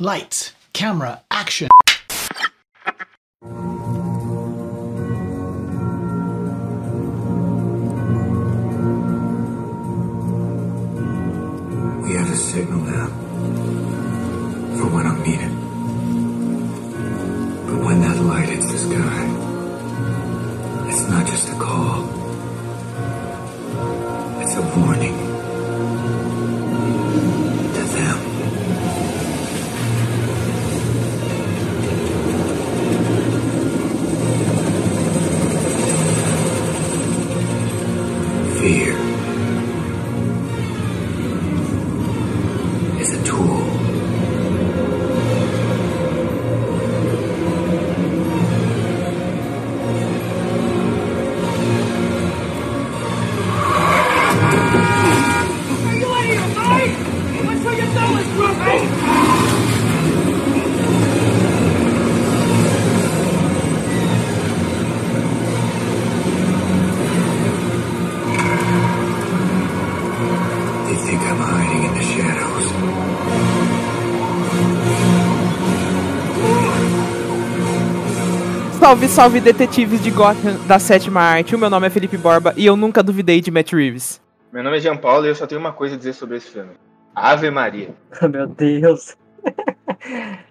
Lights, camera, action. Salve, salve, detetives de Gotham da sétima arte. O meu nome é Felipe Borba e eu nunca duvidei de Matt Reeves. Meu nome é Jean Paulo e eu só tenho uma coisa a dizer sobre esse filme. Ave Maria. Meu Deus.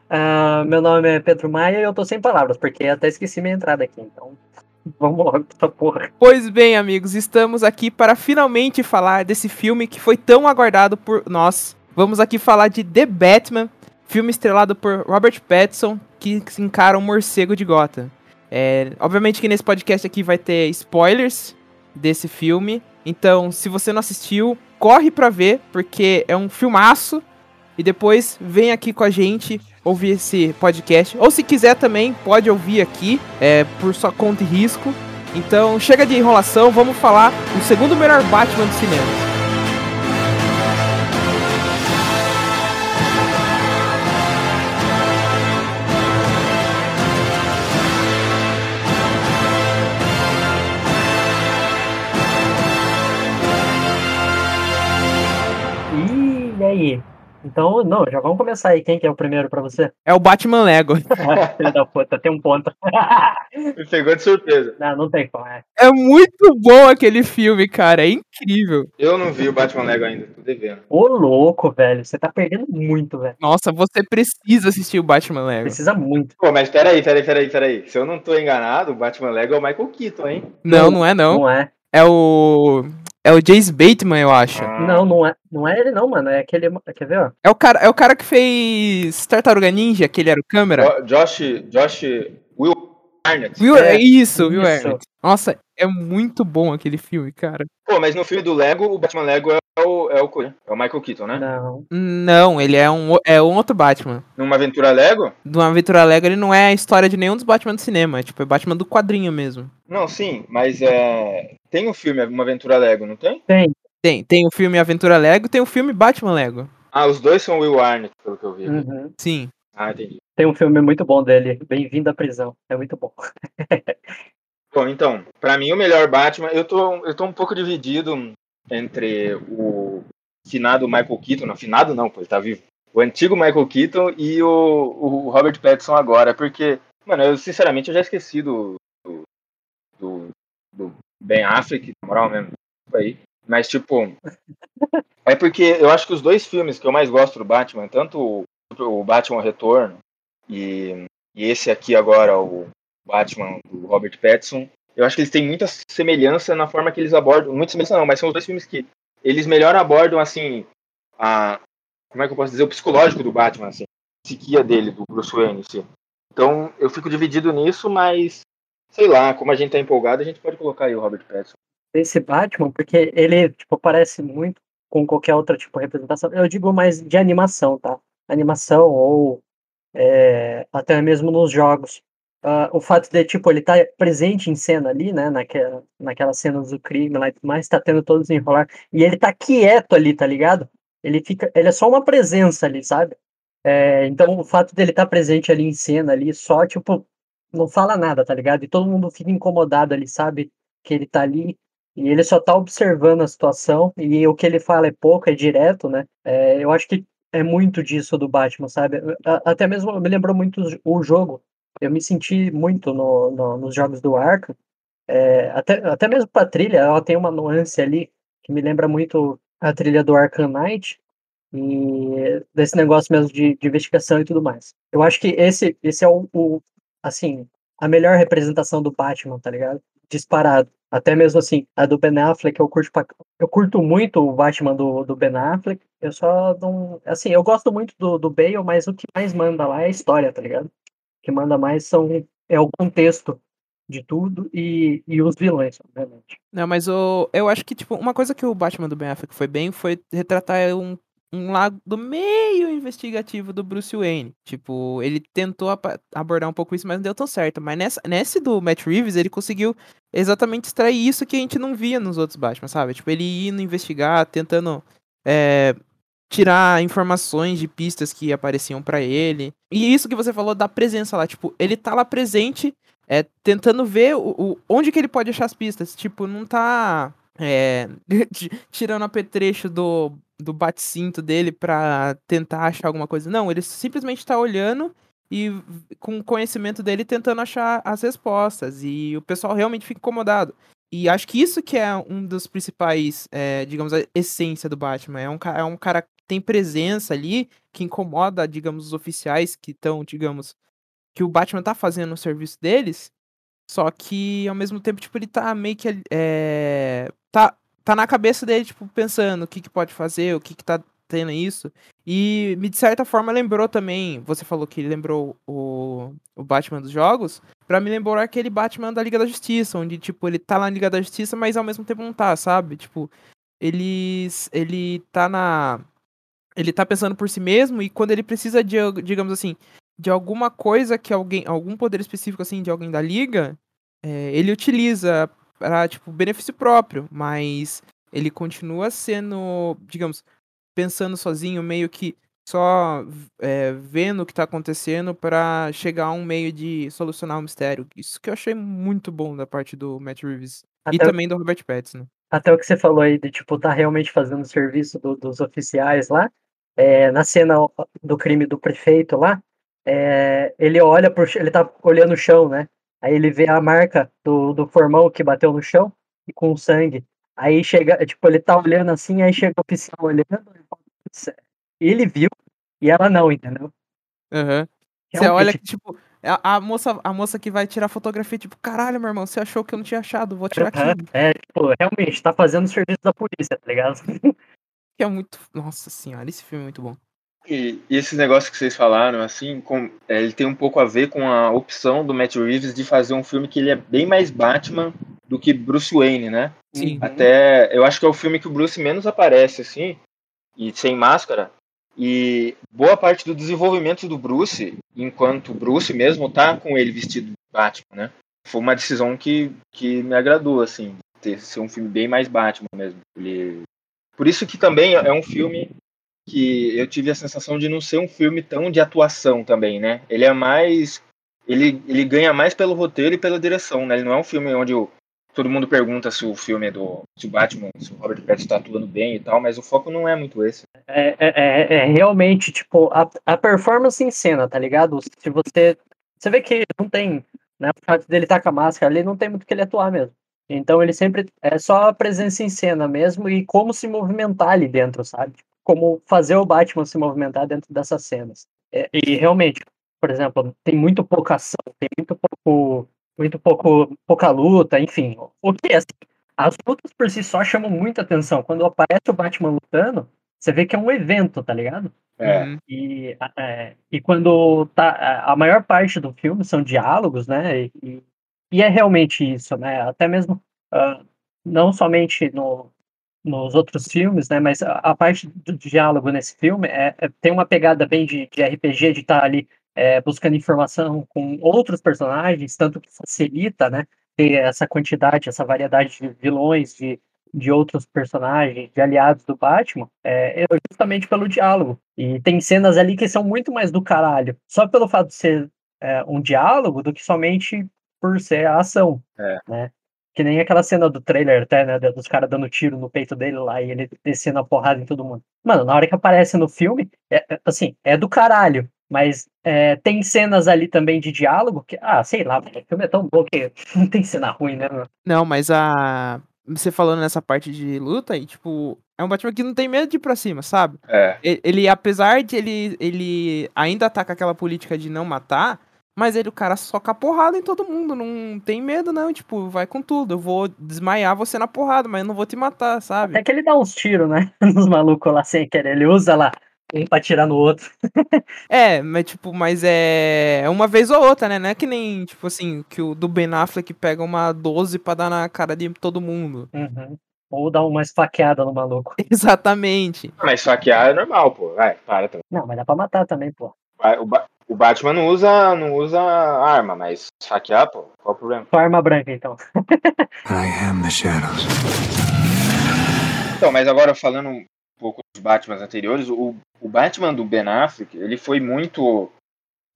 Ah, meu nome é Pedro Maia e eu tô sem palavras, porque até esqueci minha entrada aqui, então. Vamos logo pra essa porra. Pois bem, amigos, estamos aqui para finalmente falar desse filme que foi tão aguardado por nós. Vamos aqui falar de The Batman, filme estrelado por Robert Pattinson, que se encara um morcego de Gotham. É, obviamente que nesse podcast aqui vai ter spoilers desse filme, então se você não assistiu, corre pra ver, porque é um filmaço. E depois vem aqui com a gente ouvir esse podcast. Ou se quiser também, pode ouvir aqui, é, por sua conta e risco. Então chega de enrolação, vamos falar o segundo melhor Batman do cinema. Aí? Então, não, já vamos começar aí. Quem que é o primeiro pra você? É o Batman Lego. Filho da puta, tem um ponto. Me pegou de surpresa. não, não tem como. É. É muito bom aquele filme, cara. É incrível. Eu não vi o Batman Lego ainda, tô devendo. Ô, louco, velho. Você tá perdendo muito, velho. Nossa, você precisa assistir o Batman Lego. Precisa muito. Pô, mas peraí, peraí, peraí, peraí. Se eu não tô enganado, o Batman Lego é o Michael Keaton, hein? Não, não é não. Não é. É o. É o Jace Bateman, eu acho. Não, não é. Não é ele, não, mano. É aquele. Quer ver, ó? É o cara, é o cara que fez Tartaruga Ninja, que ele era o câmera. Jo- Josh, Josh Will Arnett. Viu? É, É isso, isso. Ernest? Nossa, é muito bom aquele filme, cara. Pô, mas no filme do Lego, o Batman Lego é o, é o, é o Michael Keaton, né? Não. Não, ele é um, é um outro Batman. Numa aventura Lego? Do Aventura Lego, ele não é a história de nenhum dos Batman do cinema. É tipo, é Batman do quadrinho mesmo. Não, sim, mas é. Tem o filme Uma Aventura Lego, não tem? Tem. Tem, tem o filme Aventura Lego e tem o filme Batman Lego. Ah, os dois são Will Arnett, pelo que eu vi. Uhum. Sim. Ah, entendi. Tem um filme muito bom dele. Bem-vindo à prisão. É muito bom. Bom, então, pra mim o melhor Batman, eu tô, eu tô um pouco dividido entre o finado Michael Keaton, não, finado não, pô, ele tá vivo. O antigo Michael Keaton e o, o Robert Pattinson agora, porque, mano, eu sinceramente eu já esqueci do, do, do, do Ben Affleck, na moral mesmo, aí. Mas, tipo, é porque eu acho que os dois filmes que eu mais gosto do Batman, tanto o, o Batman Retorno e, e esse aqui agora, o Batman do Robert Pattinson, eu acho que eles têm muita semelhança na forma que eles abordam. Muita semelhança não, mas são os dois filmes que eles melhor abordam, assim, a. Como é que eu posso dizer? O psicológico do Batman, assim. A psiquia dele, do Bruce Wayne, assim. Então, eu fico dividido nisso, mas. Sei lá, como a gente tá empolgado, a gente pode colocar aí o Robert Pattinson. Esse Batman, porque ele, tipo, parece muito com qualquer outra, tipo, representação. Eu digo mais de animação, tá? Animação ou é, até mesmo nos jogos. Ah, o fato de, tipo, ele tá presente em cena ali, né? Naquela, naquela cena do crime lá e tudo mais, tá tendo todo desenrolar. E ele tá quieto ali, tá ligado? Ele fica. Ele é só uma presença ali, sabe? É, então o fato dele estar presente ali em cena ali, só, tipo, não fala nada, tá ligado? E todo mundo fica incomodado ali, sabe? Que ele tá ali. E ele só tá observando a situação, e o que ele fala é pouco, é direto, né? É, eu acho que é muito disso do Batman, sabe? Até mesmo me lembrou muito o jogo. Eu me senti muito no, no- nos jogos do Arkham. É, até, até mesmo pra trilha, ela tem uma nuance ali que me lembra muito a trilha do Arkham Knight e desse negócio mesmo de, de investigação e tudo mais. Eu acho que esse, esse é o, o, assim, a melhor representação do Batman, tá ligado? Disparado. Até mesmo assim, a do Ben Affleck, eu curto, pra- eu curto muito o Batman do, do Ben Affleck. Eu só não. Assim, eu gosto muito do, do Bale, mas o que mais manda lá é a história, tá ligado? O que manda mais são, é o contexto de tudo e, e os vilões, obviamente. Não, mas o, eu acho que, tipo, uma coisa que o Batman do Ben Affleck foi bem foi retratar um, um lado meio investigativo do Bruce Wayne. Tipo, ele tentou abordar um pouco isso, mas não deu tão certo. Mas nessa, nesse do Matt Reeves, ele conseguiu exatamente extrair isso que a gente não via nos outros Batman, sabe? Tipo, ele indo investigar, tentando é, tirar informações de pistas que apareciam pra ele. E isso que você falou da presença lá, tipo, ele tá lá presente é, tentando ver o, o- onde que ele pode achar as pistas. Tipo, não tá é, ti- tirando apetrecho do, do bate-cinto dele pra tentar achar alguma coisa. Não, ele simplesmente tá olhando e com o conhecimento dele tentando achar as respostas. E o pessoal realmente fica incomodado. E acho que isso que é um dos principais, é, digamos, a essência do Batman. É um, é um cara que tem presença ali, que incomoda, digamos, os oficiais que estão, digamos, que o Batman tá fazendo o serviço deles, só que ao mesmo tempo, tipo, ele tá meio que é, tá, tá na cabeça dele, tipo, pensando o que que pode fazer, o que que tá tendo isso. E me de certa forma lembrou também, você falou que lembrou o, o Batman dos jogos, pra me lembrar aquele Batman da Liga da Justiça, onde tipo, ele tá na Liga da Justiça, mas ao mesmo tempo não tá, sabe? Tipo, eles ele tá na ele tá pensando por si mesmo e quando ele precisa de, digamos assim, de alguma coisa que alguém, algum poder específico assim de alguém da liga, é, ele utiliza para tipo benefício próprio, mas ele continua sendo, digamos, pensando sozinho, meio que só é, vendo o que tá acontecendo para chegar a um meio de solucionar o mistério. Isso que eu achei muito bom da parte do Matt Reeves e Até- também do Robert Pattinson. Até o que você falou aí de, tipo, tá realmente fazendo o serviço do- dos oficiais lá. É, na cena do crime do prefeito lá, é, ele olha pro ele tá olhando o chão, né? Aí ele vê a marca do, do formão que bateu no chão e com sangue. Aí chega, tipo, ele tá olhando assim, aí chega o oficial olhando, ele fala, "Putz, ele viu e ela não, entendeu? Aham. Você olha que, tipo, a, a moça, a moça que vai tirar fotografia, tipo, caralho, meu irmão, você achou que eu não tinha achado, vou tirar aqui. É, tipo, realmente, tá fazendo o serviço da polícia, tá ligado? Que é muito. Nossa senhora, esse filme é muito bom. E, e esses negócios que vocês falaram, assim, com- é, ele tem um pouco a ver com a opção do Matt Reeves de fazer um filme que ele é bem mais Batman do que Bruce Wayne, né? Sim. Até, eu acho que é o filme que o Bruce menos aparece, assim, e sem máscara. E boa parte do desenvolvimento do Bruce, enquanto Bruce mesmo tá com ele vestido de Batman, né? Foi uma decisão que, que me agradou, assim, ter ser um filme bem mais Batman mesmo. Ele... Por isso que também é um filme que eu tive a sensação de não ser um filme tão de atuação também, né? Ele é mais. Ele, ele ganha mais pelo roteiro e pela direção, né? Ele não é um filme onde o, todo mundo pergunta se o filme é do. se o Batman, se o Robert Pattinson está atuando bem e tal, mas o foco não é muito esse. É, é, é- é realmente, tipo, a, a performance em cena, tá ligado? Se você. Você vê que não tem. Né, o fato dele estar com a máscara ali, não tem muito que ele atuar mesmo. Então ele sempre. É só a presença em cena mesmo e como se movimentar ali dentro, sabe? Como fazer o Batman se movimentar dentro dessas cenas. É, e realmente, por exemplo, tem muito pouca ação, tem muito pouco. Muito pouco, pouca luta, enfim. O que é assim? As lutas por si só chamam muita atenção. Quando aparece o Batman lutando, você vê que é um evento, tá ligado? É, Uhum. E, é, e quando tá. A maior parte do filme são diálogos, né? E, e- é realmente isso, né? Até mesmo. ah, não somente no, nos outros filmes, né? Mas a, a parte do diálogo nesse filme é, é- tem uma pegada bem de, de RPG, de estar ali é, buscando informação com outros personagens, tanto que facilita, né? Ter essa quantidade, essa variedade de vilões, de, de outros personagens, de aliados do Batman, é, é justamente pelo diálogo. E tem cenas ali que são muito mais do caralho, só pelo fato de ser é, um diálogo do que somente por ser a ação, É. né? Que nem aquela cena do trailer até, né? Dos caras dando tiro no peito dele lá e ele descendo a porrada em todo mundo. Mano, na hora que aparece no filme, é, é- assim, é do caralho. Mas é, tem cenas ali também de diálogo que, ah, sei lá, o filme é tão bom que não tem cena ruim, né? mano? Não, mas a. Você falando nessa parte de luta, e tipo, é um Batman que não tem medo de ir pra cima, sabe? É. E- Ele, apesar de ele, ele ainda tá com aquela política de não matar, mas ele, o cara soca a porrada em todo mundo, não tem medo não, tipo, vai com tudo. Eu vou desmaiar você na porrada, mas eu não vou te matar, sabe? Até que ele dá uns tiros, né? Nos malucos lá sem querer. Ele usa lá um pra tirar no outro. É, mas tipo, mas é é uma vez ou outra, né? Não é que nem, tipo assim, que o do Ben Affleck pega uma 12 pra dar na cara de todo mundo. Uhum. Ou dá uma esfaqueada no maluco. Exatamente. Mas faquear é normal, pô. Vai, para também. Não, mas dá pra matar também, pô. Vai, O, Ba- o Batman não usa, não usa arma, mas faquear, pô, qual o problema? Só arma branca, então. I am the shadows. Então, mas agora falando um pouco dos Batmans anteriores, o, o Batman do Ben Affleck, ele foi muito.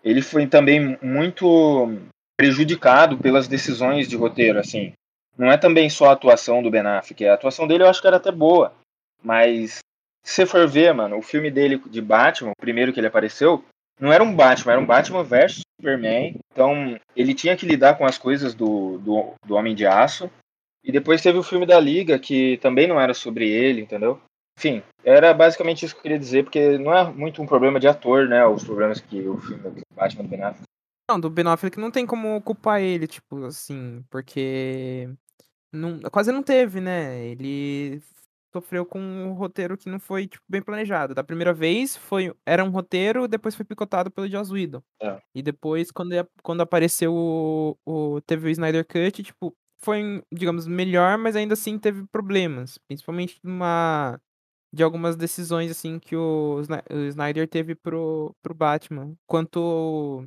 Ele foi também muito prejudicado pelas decisões de roteiro, assim. Não é também só a atuação do Ben Affleck, a atuação dele eu acho que era até boa, mas se você for ver, mano, o filme dele de Batman, o primeiro que ele apareceu, não era um Batman, era um Batman versus Superman. Então, ele tinha que lidar com as coisas do, do, do Homem de Aço. E depois teve o filme da Liga, que também não era sobre ele, entendeu? Enfim, era basicamente isso que eu queria dizer, porque não é muito um problema de ator, né? Os problemas que o filme do Batman do Ben Affleck. Não, do Ben Affleck não tem como culpar ele, tipo, assim, porque não, quase não teve, né? Ele sofreu com um roteiro que não foi, tipo, bem planejado. Da primeira vez, foi era um roteiro, depois foi picotado pelo Joss Whedon. É. E depois, quando, quando apareceu o, o... Teve o Snyder Cut, tipo, foi, digamos, melhor, mas ainda assim teve problemas. Principalmente numa... De algumas decisões, assim, que o Snyder teve pro, pro Batman. Quanto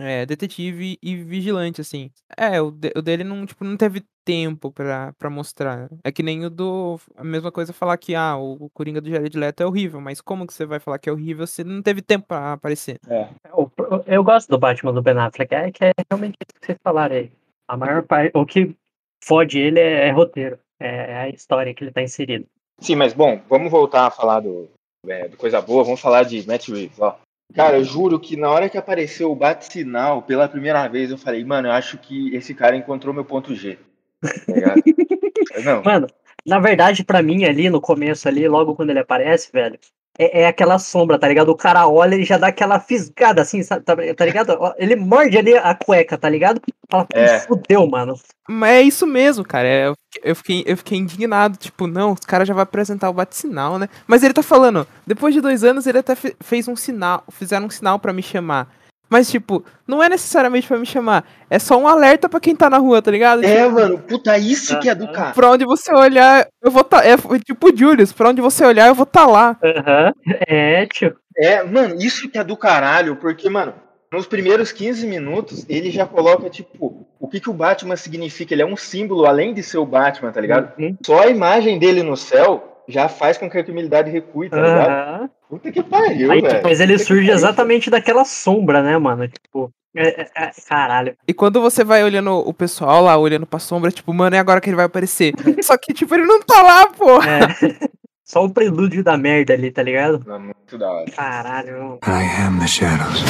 é, detetive e vigilante, assim. É, o, de- o dele não, tipo, não teve tempo pra, pra mostrar. É que nem o do. A mesma coisa falar que, ah, o, o Coringa do Jared Leto é horrível, mas como que você vai falar que é horrível se não teve tempo pra aparecer? Eu, eu gosto do Batman do Ben Affleck, é que é realmente isso que vocês falaram aí. A maior parte, o que fode ele é, é roteiro, é, é a história que ele tá inserido. Sim, mas bom, vamos voltar a falar do, é, do coisa boa, vamos falar de Matt Reeves, ó. Cara, eu juro que na hora que apareceu o bate-sinal pela primeira vez, eu falei, mano, eu acho que esse cara encontrou meu ponto G. Tá? Não, Mano, na verdade, pra mim, ali no começo, ali, logo quando ele aparece, velho, é, é aquela sombra, tá ligado? O cara olha e já dá aquela fisgada assim, sabe, tá, tá ligado? Ele morde ali a cueca, tá ligado? Fala, "Pô, É. fudeu, mano. Mas é isso mesmo, cara. é, eu, fiquei- eu, fiquei, indignado. Tipo, não, os caras já vai apresentar o bate-sinal, né? Mas ele tá falando, depois de dois anos ele até fe- fez um sinal, fizeram um sinal pra me chamar. Mas, tipo, não é necessariamente pra me chamar. É só um alerta pra quem tá na rua, tá ligado? é, mano, puta, isso que é do cara. Pra onde você olhar, eu vou tá. É tipo o Julius, pra onde você olhar, eu vou tá lá. Aham. É, tio. É, mano, isso que é do caralho, porque, mano, nos primeiros 15 minutos, ele já coloca, tipo, o que, que o Batman significa. Ele é um símbolo, além de ser o Batman, tá ligado? Uhum. Só a imagem dele no céu já faz com que a criminalidade recue, tá ligado? Aham. Puta que pariu, Aí, velho. mas ele Puta surge exatamente daquela sombra, né, mano? Tipo, é, é- é- caralho. E quando você vai olhando o pessoal lá, olhando pra sombra, tipo, mano, é agora que ele vai aparecer. Só que, tipo, ele não tá lá, pô. É. Só o prelúdio da merda ali, tá ligado? Não, Muito da hora. Caralho. I am the shadows.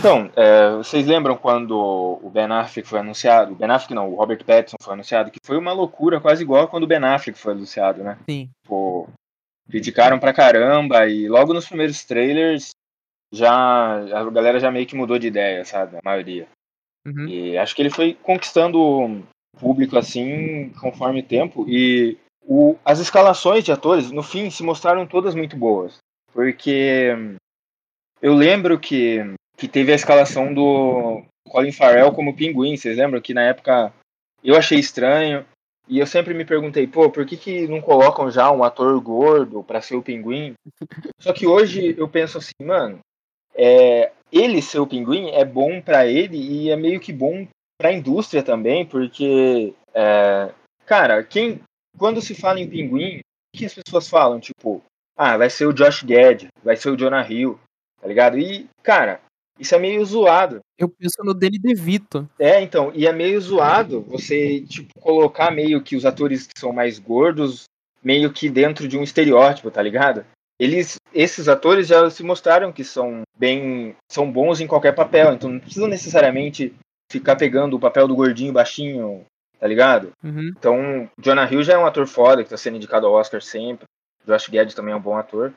Então, é, vocês lembram quando o Ben Affleck foi anunciado? O Ben Affleck não, o Robert Pattinson foi anunciado, que foi uma loucura quase igual quando o Ben Affleck foi anunciado, né? Sim. Pô, criticaram pra caramba e logo nos primeiros trailers já a galera já meio que mudou de ideia, sabe? A maioria. Uhum. E acho que ele foi conquistando o público assim conforme o tempo e o, as escalações de atores no fim se mostraram todas muito boas, porque eu lembro que que teve a escalação do Colin Farrell como Pinguim, vocês lembram que na época eu achei estranho e eu sempre me perguntei, pô, por que, que não colocam já um ator gordo pra ser o Pinguim? Só que hoje eu penso assim, mano, é, ele ser o Pinguim é bom pra ele e é meio que bom pra indústria também, porque, é, cara, quem quando se fala em Pinguim, o que as pessoas falam? Tipo, ah, vai ser o Josh Gad, vai ser o Jonah Hill, tá ligado? E, cara, Isso é meio zoado. Eu penso no Danny DeVito. É, então, e é meio zoado você, tipo, colocar meio que os atores que são mais gordos, meio que dentro de um estereótipo, tá ligado? Eles, esses atores já se mostraram que são bem, são bons em qualquer papel, então não precisam necessariamente ficar pegando o papel do gordinho baixinho, tá ligado? Uhum. Então, Jonah Hill já é um ator foda, que tá sendo indicado ao Oscar sempre. Josh Gad também é um bom ator.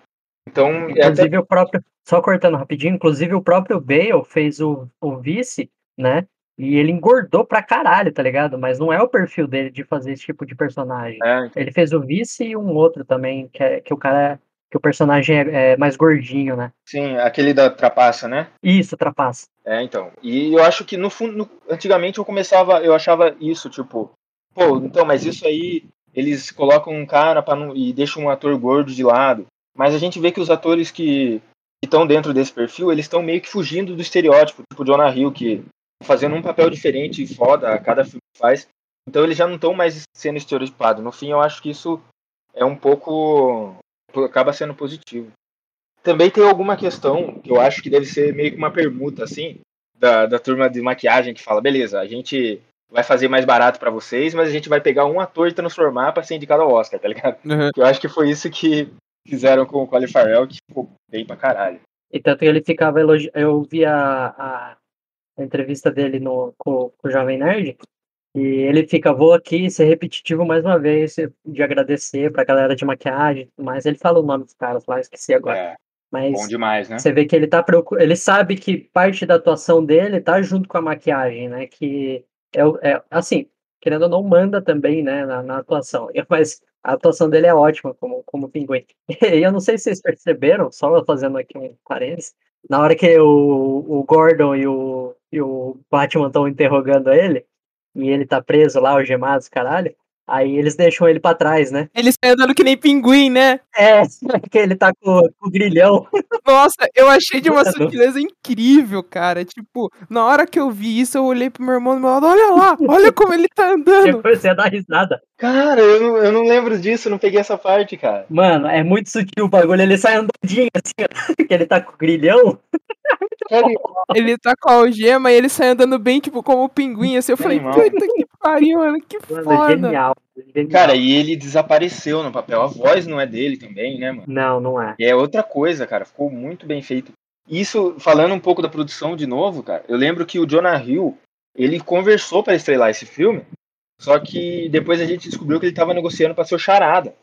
Então, é até... Inclusive o próprio, só cortando rapidinho, inclusive o próprio Bale fez o, o vice, né? E ele engordou pra caralho, tá ligado? Mas não é o perfil dele de fazer esse tipo de personagem. É, Ele fez o vice e um outro também, que, é, que o cara. que o personagem é, é mais gordinho, né? sim, aquele da trapaça, né? Isso, trapaça. É, então. E eu acho que no fundo, antigamente eu começava, eu achava isso, tipo, pô, então, mas isso aí eles colocam um cara para não e deixam um ator gordo de lado. Mas a gente vê que os atores que estão dentro desse perfil, eles estão meio que fugindo do estereótipo, tipo Jonah Hill, que fazendo um papel diferente e foda a cada filme que faz. Então eles já não estão mais sendo estereotipados. No fim, eu acho que isso é um pouco acaba sendo positivo. Também tem alguma questão que eu acho que deve ser meio que uma permuta, assim, da, da turma de maquiagem que fala, beleza, a gente vai fazer mais barato pra vocês, mas a gente vai pegar um ator e transformar pra ser indicado ao Oscar, tá ligado? Uhum. Eu acho que foi isso que fizeram com o Colin Farrell, que ficou bem pra caralho. E tanto que ele ficava elogiando. Eu vi a, a, entrevista dele no, com, com o Jovem Nerd. E ele fica, vou aqui ser repetitivo mais uma vez, de agradecer pra galera de maquiagem e tudo mais. Ele fala o nome dos caras lá, esqueci agora. É, Mas bom demais, né? Você vê que ele tá preocu- ele sabe que parte da atuação dele tá junto com a maquiagem, né? Que é, é assim, querendo ou não, manda também, né, na, na atuação. Mas a atuação dele é ótima como, como pinguim. E eu não sei se vocês perceberam, só fazendo aqui um parênteses, na hora que o, o Gordon e o, e o Batman estão interrogando ele, e ele tá preso lá, algemado, caralho, aí eles deixam ele pra trás, né? Ele sai andando que nem pinguim, né? É, que ele tá com, com o grilhão. Nossa, eu achei de uma sutileza incrível, cara. Tipo, na hora que eu vi isso, eu olhei pro meu irmão do meu lado, olha lá, olha como ele tá andando. comecei a dar risada. Cara, eu não, eu não lembro disso, não peguei essa parte, cara. Mano, é muito sutil o bagulho. Ele sai andadinho assim, ó, que ele tá com o grilhão. Ele tá com a algema e ele sai andando bem, tipo, como o pinguim, assim. Eu falei, puta que pariu, mano, que Mano, é foda. genial. genial. Cara, e ele desapareceu no papel. A voz não é dele também, né, mano? Não, não é. E é outra coisa, cara. Ficou muito bem feito. Isso, falando um pouco da produção de novo, cara, eu lembro que o Jonah Hill, ele conversou pra estrelar esse filme, só que depois a gente descobriu que ele tava negociando pra ser o Charada.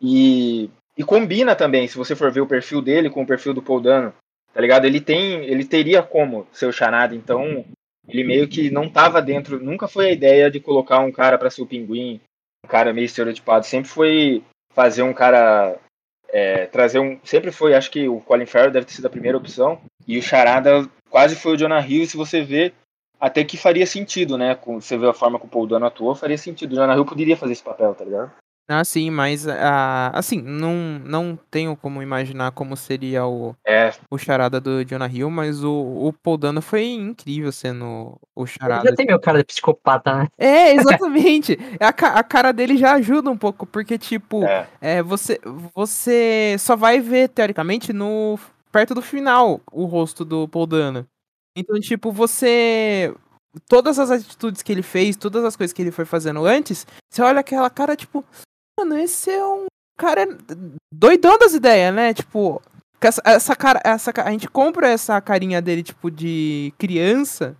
E, e combina também, se você for ver o perfil dele com o perfil do Paul Dano, tá ligado? Ele tem, ele teria como ser o Charada, então ele meio que não tava dentro, nunca foi a ideia de colocar um cara pra ser o Pinguim, um cara meio estereotipado, sempre foi fazer um cara é, trazer um. Sempre foi, acho que o Colin Farrell deve ter sido a primeira opção. E o Charada quase foi o Jonah Hill, se você vê, até que faria sentido, né? Com, você vê a forma que o Paul Dano atuou, faria sentido. O Jonah Hill poderia fazer esse papel, tá ligado? Ah, sim, mas ah, assim, não, não tenho como imaginar como seria o, É, o charada do Jonah Hill, mas o, o Paul Dano foi incrível sendo o Ele charada. já tem meu cara de psicopata, né? É, exatamente. a, a cara dele já ajuda um pouco, porque, tipo, é. é, você, você só vai ver, teoricamente, no perto do final, o rosto do Paul Dano. Então, tipo, você... Todas as atitudes que ele fez, todas as coisas que ele foi fazendo antes, você olha aquela cara, tipo... Mano, esse é um cara doidão das ideias, né? Tipo, essa, essa cara... Essa, a gente compra essa carinha dele, tipo, de criança,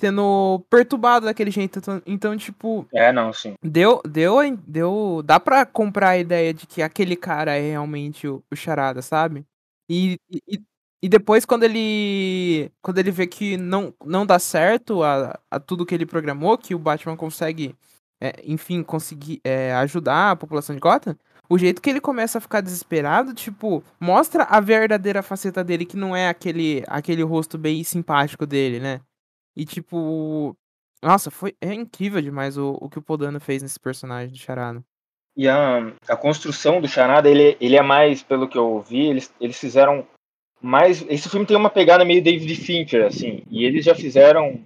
sendo perturbado daquele jeito. Então- Então, tipo... É, não, sim. Deu, deu, deu, dá pra comprar a ideia de que aquele cara é realmente o, o charada, sabe? E, e, e depois quando ele, quando ele vê que não, não dá certo a, a tudo que ele programou, que o Batman consegue, é, enfim, conseguir é, ajudar a população de Gotham, o jeito que ele começa a ficar desesperado, tipo, mostra a verdadeira faceta dele, que não é aquele, aquele rosto bem simpático dele, né? E tipo, nossa, foi é incrível demais o, o que o Podano fez nesse personagem do Charada. E a, a construção do Charada, ele, ele é mais, pelo que eu vi, eles, eles fizeram mais. Esse filme tem uma pegada meio David Fincher, assim, e eles já fizeram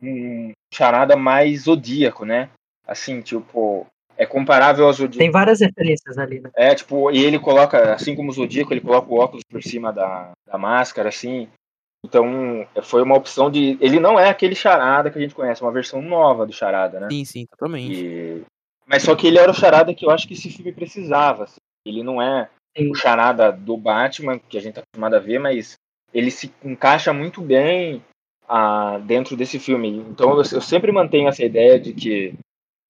um Charada mais zodíaco, né? Assim, tipo, é comparável ao Zodíaco. Tem várias referências ali, né? É, tipo, e ele coloca, assim como o Zodíaco, ele coloca o óculos por cima da, da máscara, assim. Então, foi uma opção de. Ele não é aquele charada que a gente conhece, é uma versão nova do charada, né? Sim, sim, totalmente. E... Mas só que ele era o charada que eu acho que esse filme precisava. assim. Ele não é Sim. o charada do Batman, que a gente tá acostumado a ver, mas ele se encaixa muito bem ah, dentro desse filme. Então eu, eu sempre mantenho essa ideia de que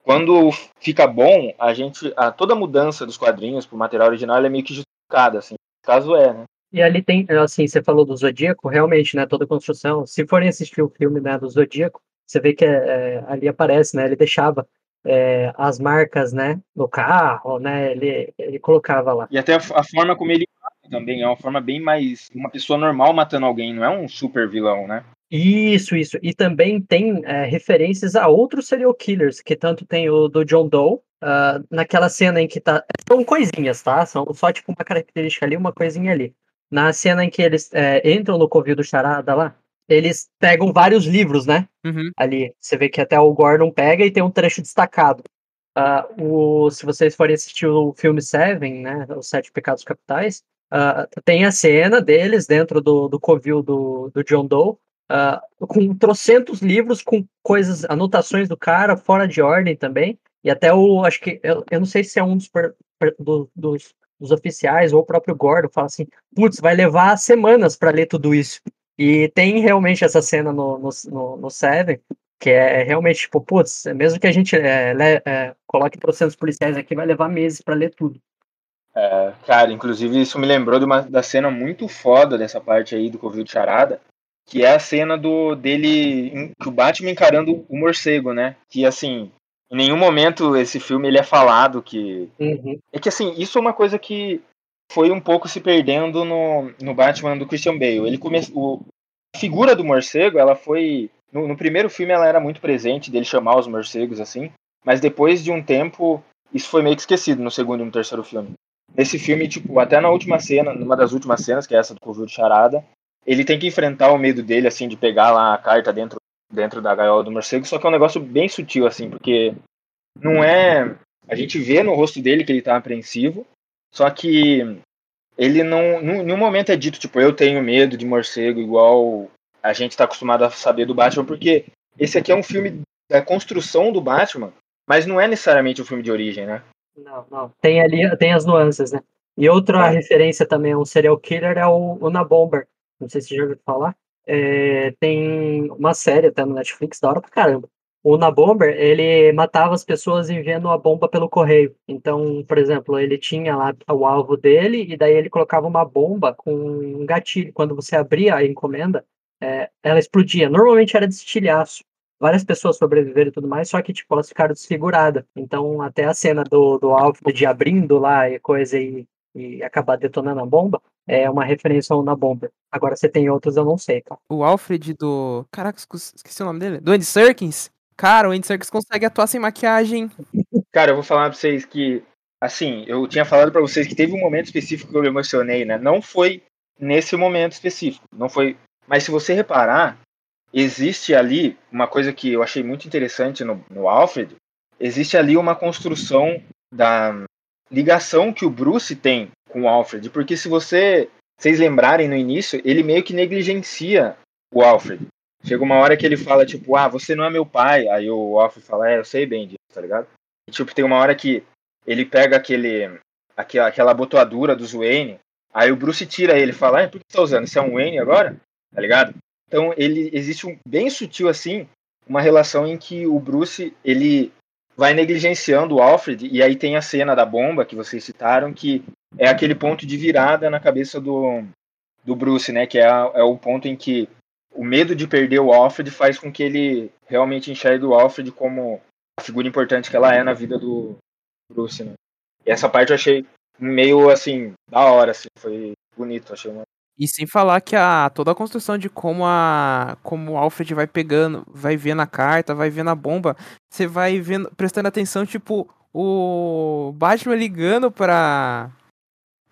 quando fica bom, a gente. A, toda mudança dos quadrinhos pro material original ela é meio que justificada, assim. Caso é, né? E ali tem, assim, você falou do Zodíaco, realmente, né, toda a construção. Se forem assistir o filme, né, do Zodíaco, você vê que é, ali aparece, né, ele deixava é, as marcas, né, no carro, né, ele, ele colocava lá. E até a, a forma como ele mata também é uma forma bem mais. Uma pessoa normal matando alguém, não é um super vilão, né? Isso, isso. E também tem é, referências a outros serial killers, que tanto tem o do John Doe, ah, naquela cena em que tá. São coisinhas, tá? São só tipo uma característica ali, uma coisinha ali. Na cena em que eles é, entram no covil do Charada lá, eles pegam vários livros, né? Uhum. Ali. Você vê que até o Gordon pega e tem um trecho destacado. Ah, o, se vocês forem assistir o filme Seven, né? Os Sete Pecados Capitais, ah, tem a cena deles dentro do, do covil do, do John Doe, ah, com trocentos livros, com coisas, anotações do cara, fora de ordem também. E até o, acho que, eu, eu não sei se é um dos, per- per- do- dos, dos oficiais ou o próprio Gordon fala assim: putz, vai levar semanas para ler tudo isso. E tem realmente essa cena no, no, no, no Seven, que é realmente tipo, putz, mesmo que a gente é, le- é, coloque trocentos policiais aqui, vai levar meses para ler tudo. É, cara, inclusive isso me lembrou de uma da cena muito foda dessa parte aí do Covil de Charada, que é a cena do dele, que o Batman encarando o morcego, né? Que assim, em nenhum momento esse filme ele é falado que Uhum. é que assim, isso é uma coisa que foi um pouco se perdendo no, no Batman do Christian Bale. Ele começou a figura do morcego, ela foi no, no primeiro filme ela era muito presente dele chamar os morcegos assim, mas depois de um tempo isso foi meio que esquecido no segundo e no terceiro filme. Nesse filme, tipo, até na última cena, numa das últimas cenas, que é essa do Covil de Charada, ele tem que enfrentar o medo dele, assim, de pegar lá a carta dentro, dentro da gaiola do morcego, só que é um negócio bem sutil, assim, porque não é. A gente vê no rosto dele que ele tá apreensivo, só que ele não. Em nenhum momento é dito, tipo, eu tenho medo de morcego, igual a gente tá acostumado a saber do Batman, porque esse aqui é um filme da construção do Batman, mas não é necessariamente um filme de origem, né? Não, não. Tem ali, tem as nuances, né? E outra É. referência também a um serial killer é o Una Bomber. Não sei se você já ouviu falar. É, tem uma série até no Netflix, da hora pra caramba. O Una Bomber, ele matava as pessoas enviando a bomba pelo correio. Então, por exemplo, ele tinha lá o alvo dele e daí ele colocava uma bomba com um gatilho. Quando você abria a encomenda, é, ela explodia. Normalmente era de estilhaço várias pessoas sobreviveram e tudo mais, só que, tipo, elas ficaram desfiguradas. Então, até a cena do, do Alfred abrindo lá e coisa e, e acabar detonando a bomba é uma referência ao na bomba. Agora, se tem outros, eu não sei, tá? O Alfred do. Caraca, esqueci o nome dele. Do Andy Serkins. Cara, o Andy Serkins consegue atuar sem maquiagem. Cara, eu vou falar pra vocês que, assim, eu tinha falado pra vocês que teve um momento específico que eu me emocionei, né? Não foi nesse momento específico, não foi. Mas se você reparar, existe ali uma coisa que eu achei muito interessante no, no Alfred. Existe ali uma construção da ligação que o Bruce tem com o Alfred, porque se você, vocês lembrarem no início, ele meio que negligencia o Alfred. Chega uma hora que ele fala, tipo, ah, você não é meu pai. Aí o Alfred fala, é, eu sei bem disso, tá ligado? E, tipo, tem uma hora que ele pega aquele, aquela, aquela abotoadura dos Wayne, aí o Bruce tira ele e fala, ah, por que você tá usando? Isso é um Wayne agora? Tá ligado? Então, ele existe um bem sutil, assim, uma relação em que o Bruce, ele vai negligenciando o Alfred, e aí tem a cena da bomba que vocês citaram, que é aquele ponto de virada na cabeça do, do Bruce, né? Que é, a- é o ponto em que o medo de perder o Alfred faz com que ele realmente enxergue o Alfred como a figura importante que ela é na vida do Bruce, né? E essa parte eu achei meio, assim, da hora, assim, foi bonito, achei uma... E sem falar que a toda a construção de como a como o Alfred vai pegando, vai vendo a carta, vai vendo a bomba, você vai vendo, prestando atenção, tipo, o Batman ligando pra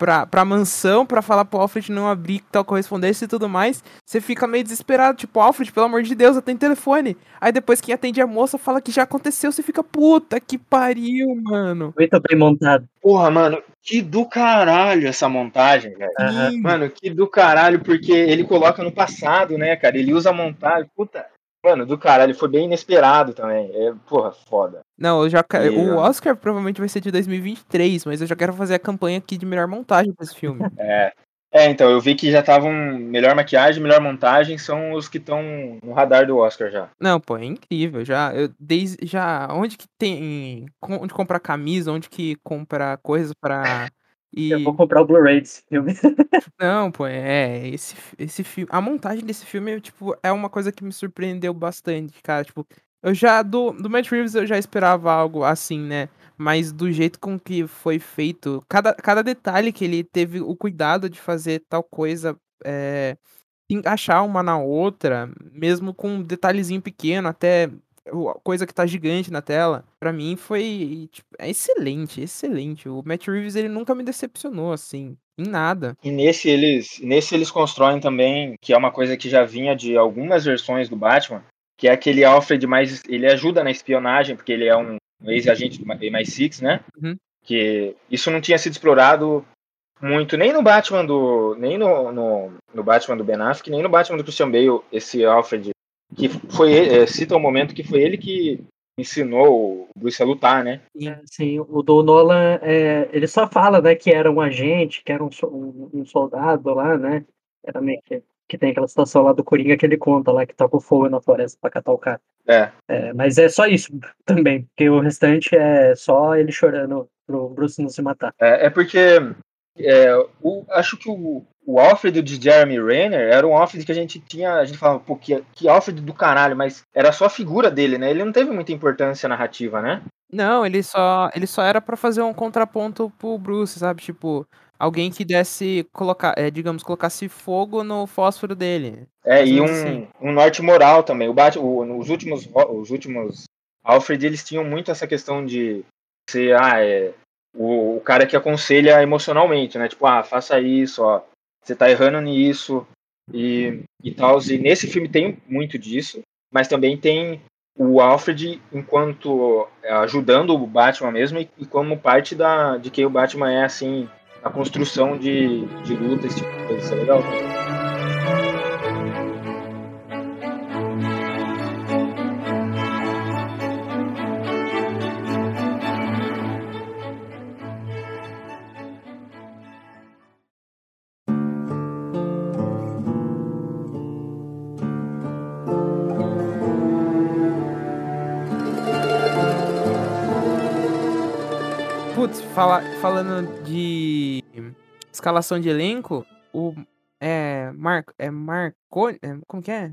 pra, pra mansão pra falar pro Alfred não abrir tal correspondência e tudo mais. Você fica meio desesperado, tipo, Alfred, pelo amor de Deus, eu tenho telefone. Aí depois quem atende a moça fala que já aconteceu, você fica, puta que pariu, mano. Muito bem montado. Porra, mano, que do caralho essa montagem, velho. Aham. Mano, que do caralho, porque ele coloca no passado, né, cara? Ele usa a montagem. Puta. Mano, do caralho, foi bem inesperado também. É, porra, foda. Não, eu já E, o. Oscar provavelmente vai ser de 2023, mas eu já quero fazer a campanha aqui de melhor montagem pra esse filme. É. É, então, eu vi que já estavam. Melhor maquiagem, melhor montagem são os que estão no radar do Oscar já. Não, pô, é incrível. Já, eu, desde, já, onde que tem, onde comprar camisa, onde que comprar coisas pra e Eu vou comprar o Blu-ray desse filme. não, pô, é esse esse filme, a montagem desse filme, tipo, é uma coisa que me surpreendeu bastante, cara. Tipo, eu já do do Matt Reeves eu já esperava algo assim, né? Mas do jeito com que foi feito, cada, cada detalhe que ele teve o cuidado de fazer tal coisa, é, encaixar uma na outra, mesmo com um detalhezinho pequeno, até coisa que tá gigante na tela, pra mim foi tipo, é excelente, excelente. O Matt Reeves ele nunca me decepcionou assim, em nada. E nesse eles, nesse eles constroem também, que é uma coisa que já vinha de algumas versões do Batman, que é aquele Alfred mais. Ele ajuda na espionagem, porque ele é um ex-agente do MI6, né? Uhum. Que isso não tinha sido explorado muito, nem no Batman do. Nem no, no, no Batman do Ben Affleck, nem no Batman do Christian Bale, esse Alfred. Que foi. é, cita um momento que foi ele que ensinou o Bruce a lutar, né? É, Sim, o do Nolan, é, ele só fala, né, que era um agente, que era um, um- um soldado lá, né? Era meio que, que tem aquela situação lá do Coringa que ele conta lá, que tá com fogo na floresta pra catar o cara. É. É, mas é só isso também, porque o restante é só ele chorando pro Bruce não se matar. É, é porque é, o- acho que o, o Alfred de Jeremy Renner era um Alfred que a gente tinha, a gente falava, pô, que, que Alfred do caralho, mas era só a figura dele, né? Ele não teve muita importância narrativa, né? Não, ele só ele só era pra fazer um contraponto pro Bruce, sabe? Tipo, alguém que desse colocar, é, digamos, colocasse fogo no fósforo dele. É, e um, assim. um norte moral também. O Bat, o, nos últimos, os últimos Alfred, eles tinham muito essa questão de ser, ah, é, o, o cara que aconselha emocionalmente, né? Tipo, ah, faça isso, ó, você tá errando nisso e, e tal. E nesse filme tem muito disso, mas também tem o Alfred enquanto é, ajudando o Batman mesmo e, e como parte da, de quem o Batman é, assim, na construção de, de luta, esse tipo de coisa. Isso é legal. Fala, falando de escalação de elenco, o é Mar, é Marconi, é, como que é?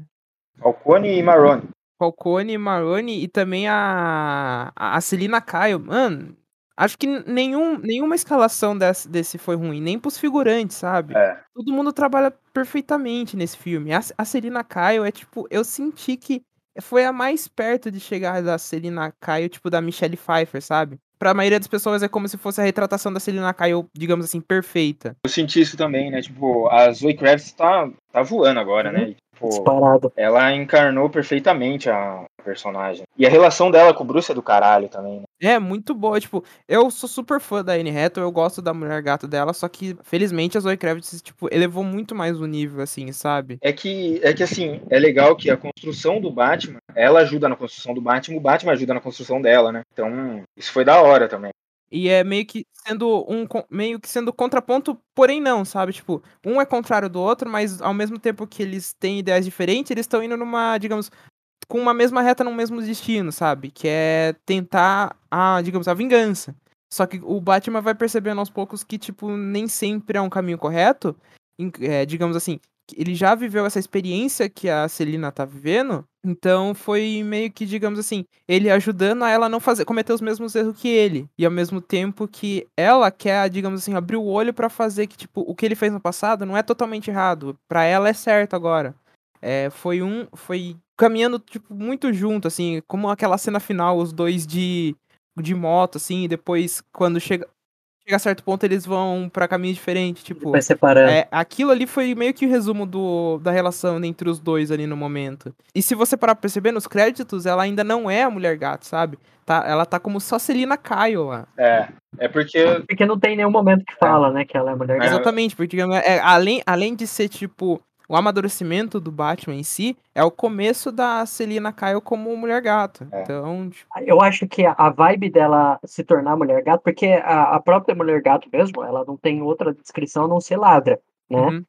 Falcone e Marrone. Falcone, Maroni e também a a Celina Caio. Mano, acho que nenhum, nenhuma escalação desse, desse foi ruim, nem pros figurantes, sabe? É. Todo mundo trabalha perfeitamente nesse filme. A, a Celina Caio é tipo, eu senti que foi a mais perto de chegar da Celina Caio, tipo da Michelle Pfeiffer, sabe? Pra maioria das pessoas é como se fosse a retratação da Celina Caio, digamos assim, perfeita. Eu senti isso também, né? Tipo, a Zoe Kravitz tá, tá voando agora, né? E, tipo, Disparado. ela encarnou perfeitamente a personagem. E a relação dela com o Bruce é do caralho também, né? É, muito boa. Tipo, eu sou super fã da Anne Hathaway, eu gosto da mulher gato dela, só que, felizmente, a Zoe Kravitz, tipo, elevou muito mais o nível, assim, sabe? É que, é que assim, é legal que a construção do Batman, ela ajuda na construção do Batman, o Batman ajuda na construção dela, né? Então, isso foi da hora também. E é meio que sendo um meio que sendo contraponto, porém não, sabe? Tipo, um é contrário do outro, mas ao mesmo tempo que eles têm ideias diferentes, eles estão indo numa, digamos, com uma mesma reta num mesmo destino, sabe? Que é tentar a, digamos, a vingança. Só que o Batman vai percebendo aos poucos que, tipo, nem sempre é um caminho correto. É, digamos assim, ele já viveu essa experiência que a Celina tá vivendo. Então foi meio que, digamos assim, ele ajudando a ela não fazer, cometer os mesmos erros que ele. E ao mesmo tempo que ela quer, digamos assim, abrir o olho pra fazer que, tipo, o que ele fez no passado não é totalmente errado. Pra ela é certo agora. É, foi um. Foi caminhando, tipo, muito junto, assim, como aquela cena final, os dois de, de moto, assim, e depois quando chega. chega a certo ponto eles vão pra caminhos diferentes, tipo. Vai separando. É, aquilo ali foi meio que o resumo do, da relação entre os dois ali no momento. E se você parar pra perceber, nos créditos, ela ainda não é a mulher gato, sabe? Tá, ela tá como só Celina Kyle lá. É, é porque Porque não tem nenhum momento que fala, né, que ela é mulher. É. Exatamente, porque é, além, além de ser, tipo, o amadurecimento do Batman em si, é o começo da Celina Kyle como mulher gato. É. Então, tipo, Eu acho que a- vibe dela se tornar mulher gato, porque a, a própria mulher gato mesmo, ela não tem outra descrição a não ser ladra, né? uhum.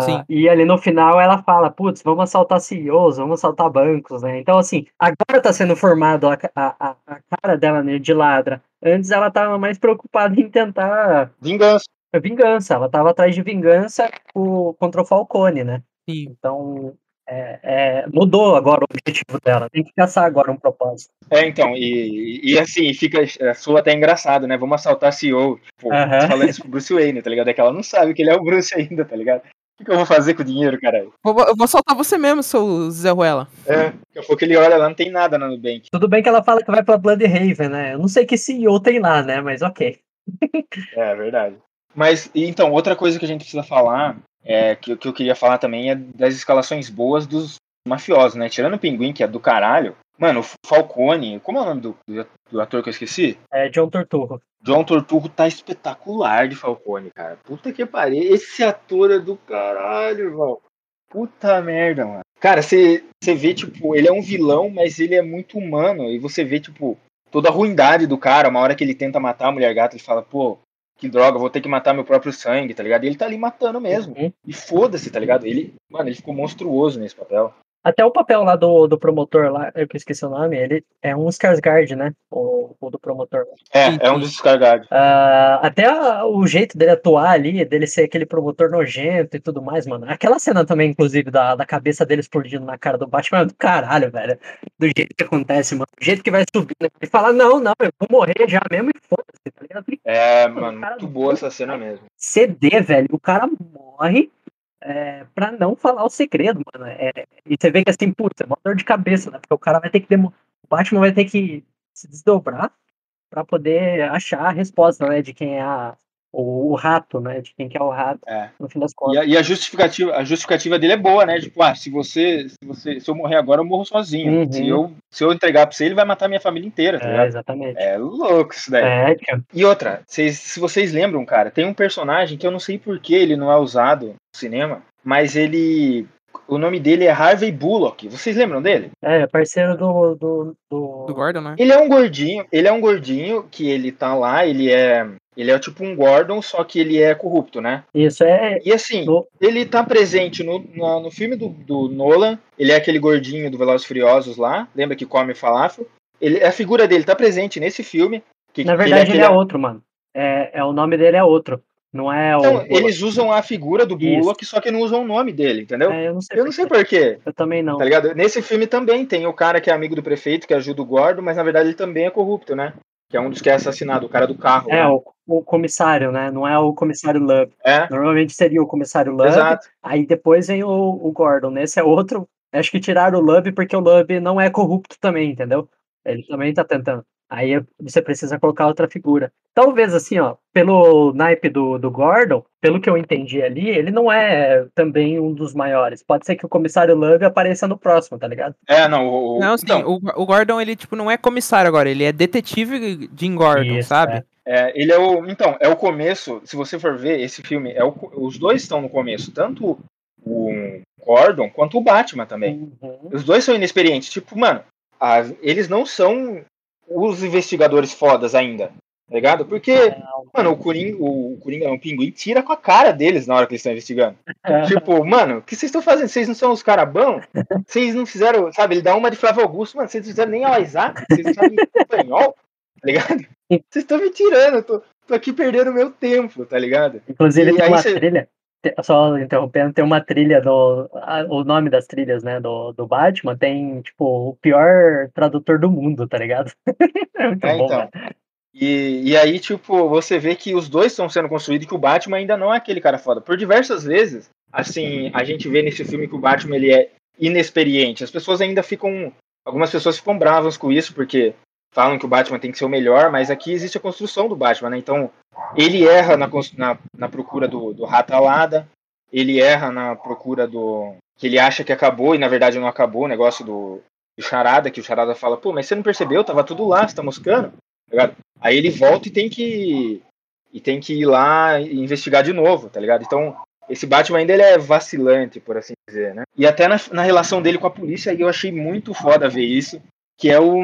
Sim. e ali no final ela fala, putz, vamos assaltar CEOs, vamos assaltar bancos, né? Então, assim, agora tá sendo formado a, a, a cara dela né, de ladra. Antes ela tava mais preocupada em tentar vingança. A vingança. Ela tava atrás de vingança co- contra o Falcone, né? sim. Então, é, é, mudou agora o objetivo dela. Tem que caçar agora um propósito. É, então, e, e assim, fica é, soa até engraçado, né? Vamos assaltar CEO, tipo, falando isso pro Bruce Wayne, tá ligado? É que ela não sabe que ele é o Bruce ainda, tá ligado? O que, que eu vou fazer com o dinheiro, caralho? Vou, eu vou soltar você mesmo, seu Zé Ruela. É, daqui a pouco ele olha lá, não tem nada na Nubank. Tudo bem que ela fala que vai pra Bloodhaven, né? Eu não sei que CEO tem lá, né? Mas ok. É, verdade. Mas, então, outra coisa que a gente precisa falar, é, que, que eu queria falar também, é das escalações boas dos mafiosos, né? Tirando o Pinguim, que é do caralho, mano, o Falcone, como é o nome do, do, do ator que eu esqueci? É John Torturro. John Torturro tá espetacular de Falcone, cara. Puta que pariu. Esse ator é do caralho, irmão. Puta merda, mano. Cara, você vê, tipo, ele é um vilão, mas ele é muito humano. E você vê, tipo, toda a ruindade do cara. Uma hora que ele tenta matar a mulher gata, ele fala, pô, que droga, vou ter que matar meu próprio sangue, tá ligado? E ele tá ali matando mesmo. Uhum. E foda-se, tá ligado? Ele, mano, ele ficou monstruoso nesse papel. Até o papel lá do, do promotor lá, eu que esqueci o nome, ele é um Skarsgård, né? O, o do promotor. É, Sim, é um dos descargados. Ah, até a- o jeito dele atuar ali, dele ser aquele promotor nojento e tudo mais, mano. Aquela cena também, inclusive, da, da cabeça dele explodindo na cara do Batman, é do caralho, velho. Do jeito que acontece, mano. Do jeito que vai subindo. Ele fala, não, não, eu vou morrer já mesmo e foda-se, tá ligado? É, Mano, mano, cara, muito boa essa cena mesmo. CD, velho, o cara morre é, pra não falar o segredo, mano. É, e você vê que assim, putz, é uma dor de cabeça, né? Porque o cara vai ter que. Demo... O Batman vai ter que se desdobrar pra poder achar a resposta, né? De quem é a, o, o rato, né? De quem que é o rato, É. no fim das E contas. a, e a justificativa, a justificativa dele é boa, né? Tipo, ah, se você, se você, se eu morrer agora, eu morro sozinho. Uhum. Se eu, se eu entregar pra você, ele vai matar minha família inteira, tá É, ligado? exatamente. É louco isso daí. É. E outra, vocês- se vocês lembram, cara, tem um personagem que eu não sei por que ele não é usado no cinema, mas ele, o nome dele é Harvey Bullock. Vocês lembram dele? É, parceiro do. do, do... Do Gordon, né? Ele é um gordinho, ele é um gordinho que ele tá lá, ele é, ele é tipo um Gordon, só que ele é corrupto, né? Isso é. E assim, do- ele tá presente no, no, no filme do, do Nolan. Ele é aquele gordinho do Velozes e Furiosos lá. Lembra que come falafel? Ele, a figura dele tá presente nesse filme. Que, Na que verdade, ele aquele- é outro, mano. É, é, o nome dele é outro. Não é o. Então, eles usam a figura do Isso. Bullock, só que não usam o nome dele, entendeu? É, eu não sei. Eu não sei porquê, Eu também não. tá ligado? Nesse filme também tem o cara que é amigo do prefeito, que ajuda o Gordon, mas na verdade ele também é corrupto, né? Que é um dos que é assassinado, o cara do carro. É, o, o comissário, né? Não é o comissário Love. É, Normalmente seria o comissário Love. exato. Aí depois vem o, o Gordon. Nesse é outro. Acho que tiraram o Love porque o Love não é corrupto também, entendeu? Ele também tá tentando. Aí você precisa colocar outra figura. Talvez assim, ó, pelo naipe do, do Gordon, pelo que eu entendi ali, ele não é também um dos maiores. Pode ser que o comissário Love apareça no próximo, tá ligado? É, não, o, Não, sim, então, o, o Gordon, ele, tipo, não é comissário agora, ele é detetive Jim Gordon, Isso, sabe? é. É, ele é o. Então, é o começo. Se você for ver esse filme, é o, os dois estão no começo. Tanto o Gordon quanto o Batman também. Uhum. Os dois são inexperientes. Tipo, mano, a- eles não são os investigadores fodas ainda. Tá ligado? Porque, mano, o Coringa, o Coringa, o Pinguim tira com a cara deles na hora que eles estão investigando. Tipo, mano, o que vocês estão fazendo? Vocês não são os caras bons? Vocês não fizeram, sabe? Ele dá uma de Flávio Augusto, mano, vocês não fizeram nem a Isaac, vocês não sabem espanhol, tá ligado? Vocês estão me tirando, eu tô, tô aqui perdendo meu tempo, tá ligado? Inclusive E tem uma cê- trilha, só interrompendo, tem uma trilha do. a- o nome das trilhas, né, do, do Batman tem, tipo, o pior tradutor do mundo, tá ligado? é muito É, bom, então. E, e aí, tipo, você vê que os dois estão sendo construídos e que o Batman ainda não é aquele cara foda. Por diversas vezes, assim, a gente vê nesse filme que o Batman ele é inexperiente. As pessoas ainda ficam. Algumas pessoas ficam bravas com isso, porque falam que o Batman tem que ser o melhor, mas aqui existe a construção do Batman, né? Então, ele erra na, na, na procura do, do Rata Alada, ele erra na procura do. que ele acha que acabou e na verdade não acabou, o negócio do, do Charada, que o Charada fala, pô, mas você não percebeu? Tava tudo lá, você tá moscando? Tá Aí ele volta e tem que. e tem que ir lá e investigar de novo, tá ligado? Então, esse Batman ainda ele é vacilante, por assim dizer, né? E até na, na relação dele com a polícia, eu achei muito foda ver isso que é o,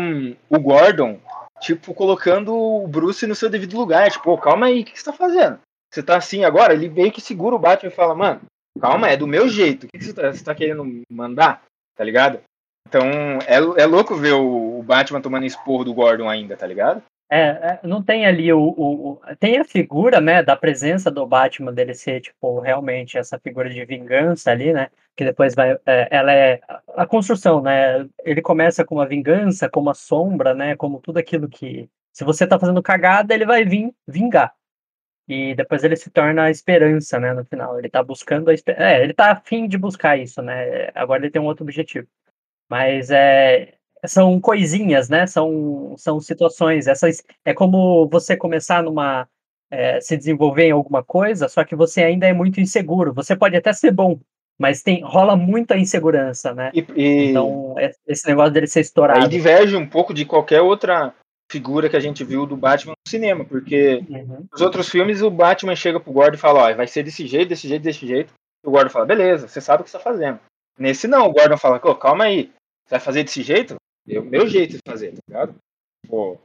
o Gordon, tipo, colocando o Bruce no seu devido lugar. Tipo, oh, calma aí, o que, você tá fazendo? Você tá assim agora? Ele meio que segura o Batman e fala, mano, calma, é do meu jeito. O que, que você, tá, você tá querendo mandar? Tá ligado? Então, é, é louco ver o, o Batman tomando esporro do Gordon ainda, tá ligado? É, é, não tem ali o, o, Tem a figura, né, da presença do Batman dele ser, tipo, realmente essa figura de vingança ali, né? Que depois vai. É, ela é. A construção, né? Ele começa com uma vingança, como uma sombra, né? Como tudo aquilo que. Se você tá fazendo cagada, ele vai vir vingar. E depois ele se torna a esperança, né? No final. Ele tá buscando a esperança. É, ele tá afim de buscar isso, né? Agora ele tem um outro objetivo. Mas é são coisinhas, né? São, são situações. Essas é como você começar numa é, se desenvolver em alguma coisa, só que você ainda é muito inseguro. Você pode até ser bom, mas tem rola muita insegurança, né? E, e... Então é, esse negócio dele ser estourado. Aí diverge um pouco de qualquer outra figura que a gente viu do Batman no cinema, porque uhum. nos outros filmes o Batman chega pro Gordon e fala, ó, vai ser desse jeito, desse jeito, desse jeito. E o Gordon fala, beleza, você sabe o que você tá fazendo. Nesse não, o Gordon fala, calma aí, você vai fazer desse jeito? É o meu jeito de fazer, tá ligado? Pô,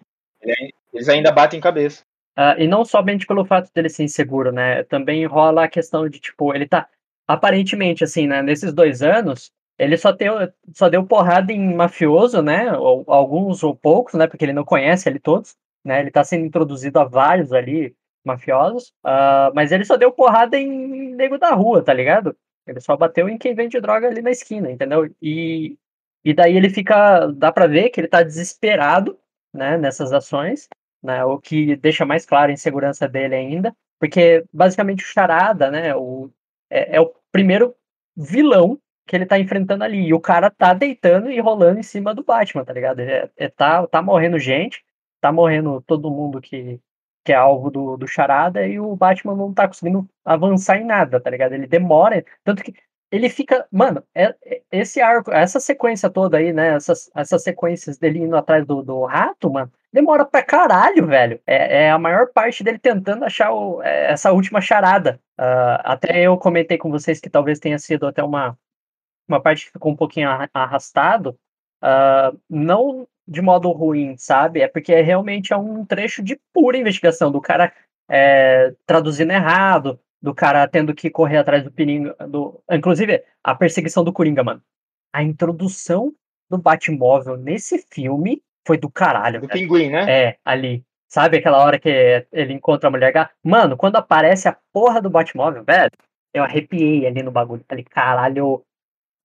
eles ainda batem cabeça. Uh, e não somente pelo fato dele ser inseguro, né? Também rola a questão de, tipo, ele tá. Aparentemente, assim, né? Nesses dois anos, ele só deu, só deu porrada em mafioso, né? Ou, alguns ou poucos, né? Porque ele não conhece ali todos, né? Ele tá sendo introduzido a vários ali mafiosos. Uh, mas ele só deu porrada em nego da rua, tá ligado? Ele só bateu em quem vende droga ali na esquina, entendeu? E e daí ele fica, dá para ver que ele está desesperado, né, nessas ações, né, o que deixa mais claro a insegurança dele ainda, porque basicamente o Charada, né, o, é, é o primeiro vilão que ele tá enfrentando ali. E o cara tá deitando e rolando em cima do Batman, tá ligado? É, é, tá, tá morrendo gente, tá morrendo todo mundo que, que é alvo do, do Charada, e o Batman não tá conseguindo avançar em nada, tá ligado? Ele demora. Tanto que ele fica. Mano, é, é, esse arco, essa sequência toda aí, né? Essas, essas sequências dele indo atrás do, do rato, mano, demora pra caralho, velho. É, é a maior parte dele tentando achar o, é, essa última charada. Uh, até eu comentei com vocês que talvez tenha sido até uma, uma parte que ficou um pouquinho arrastado. Uh, não de modo ruim, sabe? É porque realmente é um trecho de pura investigação do cara é, traduzindo errado, do cara tendo que correr atrás do Coringa. Do... Inclusive, a perseguição do Coringa, mano. A introdução do Batmóvel nesse filme foi do caralho. Do pinguim, né? É, ali. Sabe aquela hora que ele encontra a mulher gata? Mano, quando aparece a porra do Batmóvel, velho, eu arrepiei ali no bagulho. Falei, caralho,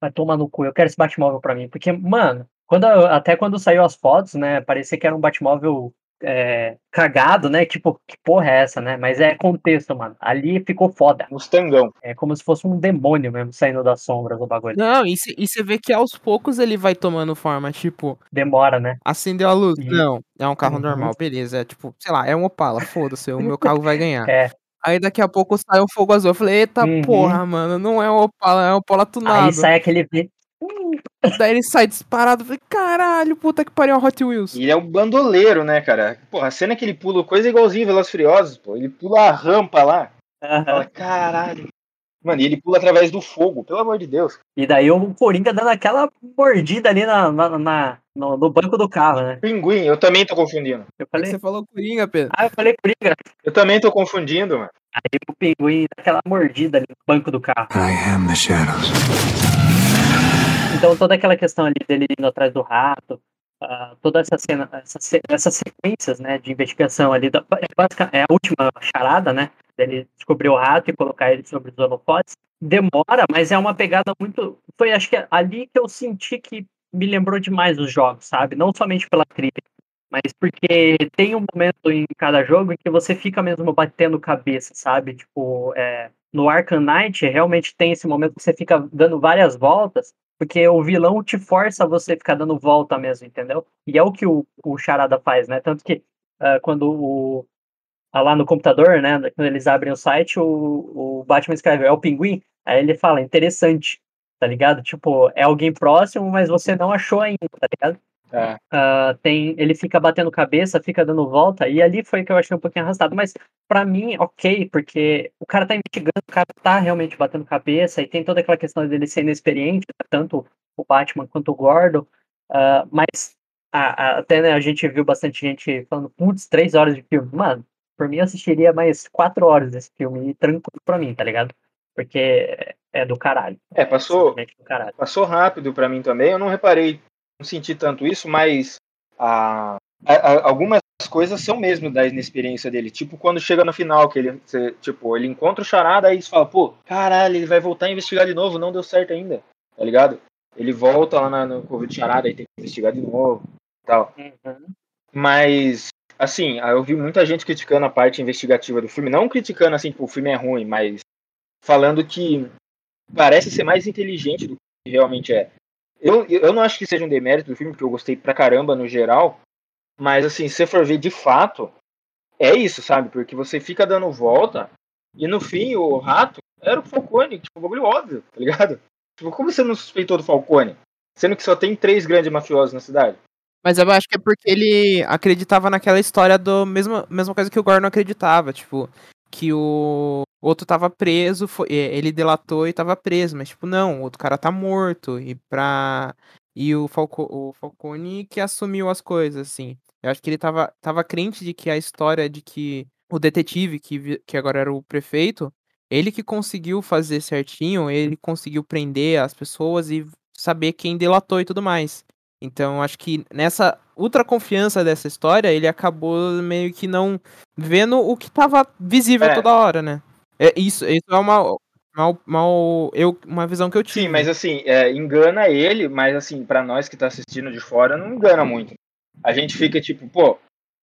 vai tomar no cu, eu quero esse Batmóvel pra mim. Porque, mano, quando, até quando saiu as fotos, né, parecia que era um Batmóvel é, cagado, né? Tipo, que porra é essa, né? Mas é contexto, mano. Ali ficou foda. Mustangão. É como se fosse um demônio mesmo saindo das sombras do bagulho. Não, e você vê que aos poucos ele vai tomando forma, tipo. Demora, né? Acendeu a luz. Uhum. Não, é um carro uhum. normal, beleza. É tipo, sei lá, é um Opala, foda-se, o meu carro vai ganhar. É. Aí daqui a pouco sai um fogo azul. Eu falei, eita uhum. porra, mano, não é um Opala, é um Opala tunado. Aí sai aquele Daí ele sai disparado. Falei, caralho, puta que pariu, Hot Wheels. E ele é um bandoleiro, né, cara? Porra, a cena que ele pula coisa é igualzinho Velozes Furiosos, pô. Ele pula a rampa lá. Uhum. Fala, caralho. Mano, e ele pula através do fogo, pelo amor de Deus. E daí o Coringa dando aquela mordida ali na, na, na no, no, banco do carro, né? Pinguim, eu também tô confundindo. Eu falei... Você falou Coringa, Pedro. Ah, eu falei Coringa. Eu também tô confundindo, mano. Aí o Pinguim dá aquela mordida ali no banco do carro. I am the shadows. Então toda aquela questão ali dele indo atrás do rato, uh, toda essa cena, essa, essas sequências, né, de investigação ali, da, é, é a última charada, né, dele descobrir o rato e colocar ele sobre os holofotes, demora, mas é uma pegada muito, foi acho que é ali que eu senti que me lembrou demais os jogos, sabe, não somente pela trilha, mas porque tem um momento em cada jogo em que você fica mesmo batendo cabeça, sabe, tipo, é, no Arkham Knight realmente tem esse momento que você fica dando várias voltas Porque o vilão te força a você ficar dando volta mesmo, entendeu? E é o que o, o Charada faz, né? Tanto que ah, quando o. ah, lá no computador, né? Quando eles abrem o site, o, o Batman escreve, é o pinguim. Aí ele fala, interessante, tá ligado? Tipo, é alguém próximo, mas você não achou ainda, tá ligado? É. Ah, tem, ele fica batendo cabeça, fica dando volta, e ali foi que eu achei um pouquinho arrastado. Mas pra mim, ok, porque o cara tá investigando, o cara tá realmente batendo cabeça, e tem toda aquela questão dele ser inexperiente, tanto o Batman quanto o Gordon. ah, mas a- a- até né, a gente viu bastante gente falando, putz, três horas de filme. Mano, por mim eu assistiria mais quatro horas desse filme, e tranquilo pra mim, tá ligado? Porque é do caralho. É, passou, simplesmente do caralho. passou rápido pra mim também. Eu não reparei, não senti tanto isso, mas a, a- a- algumas coisas são mesmo da inexperiência dele. Tipo, quando chega no final, que ele, você, tipo, ele encontra o charada, aí você fala, pô, caralho, ele vai voltar a investigar de novo, não deu certo ainda, tá ligado? Ele volta lá na, no Covid charada e tem que investigar de novo e tal. Uhum. Mas, assim, eu vi muita gente criticando a parte investigativa do filme. Não criticando, assim, que o filme é ruim, mas falando que parece ser mais inteligente do que realmente é. Eu, eu não acho que seja um demérito do filme, porque eu gostei pra caramba no geral. Mas, assim, se você for ver de fato, é isso, sabe? Porque você fica dando volta e no fim o rato era o Falcone, tipo, um bagulho óbvio, tá ligado? Tipo, como você não suspeitou do Falcone? Sendo que só tem três grandes mafiosos na cidade. Mas eu acho que é porque ele acreditava naquela história do mesma, mesma coisa que o Gordon acreditava, tipo, que o outro tava preso, foi, é, ele delatou e tava preso, mas tipo, não, o outro cara tá morto e pra e o, Falco, o Falcone que assumiu as coisas, assim. Eu acho que ele tava, tava crente de que a história de que o detetive, que, que agora era o prefeito, ele que conseguiu fazer certinho, ele conseguiu prender as pessoas e saber quem delatou e tudo mais. Então, acho que nessa ultra confiança dessa história, ele acabou meio que não vendo o que tava visível É. toda hora, né? É, isso, isso é uma, uma, uma, eu, uma visão que eu tive. Sim, mas assim, é, engana ele, mas assim, pra nós que tá assistindo de fora, não engana muito. A gente fica tipo, pô,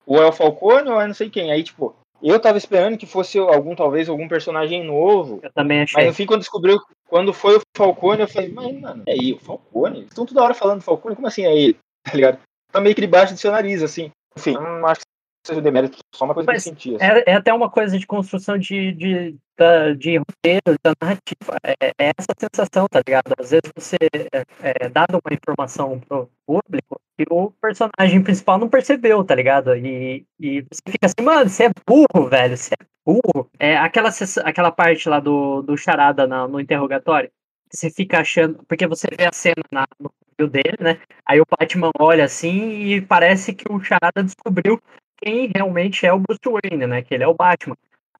ou é o Falcone ou é não sei quem. Aí, tipo, eu tava esperando que fosse algum, talvez, algum personagem novo. Eu também Mas achei. no fim, quando descobriu, quando foi o Falcone, eu falei, mas, mano, é aí, o Falcone? Estão toda hora falando do Falcone, como assim é ele? Tá ligado? Tá meio que debaixo do seu nariz, assim. Enfim, não acho que seja demérito, só uma coisa Mas que eu senti. Assim. É, é até uma coisa de construção de, de, da- de roteiro, da narrativa. É, é essa sensação, tá ligado? Às vezes você é, é dado uma informação pro público que o personagem principal não percebeu, tá ligado? E, e você fica assim, mano, você é burro, velho, você é burro. É aquela, aquela parte lá do, do charada na- no interrogatório. Você fica achando, porque você vê a cena na, no perfil dele, né? Aí o Batman olha assim e parece que o charada descobriu quem realmente é o Bruce Wayne, né? Que ele é o Batman.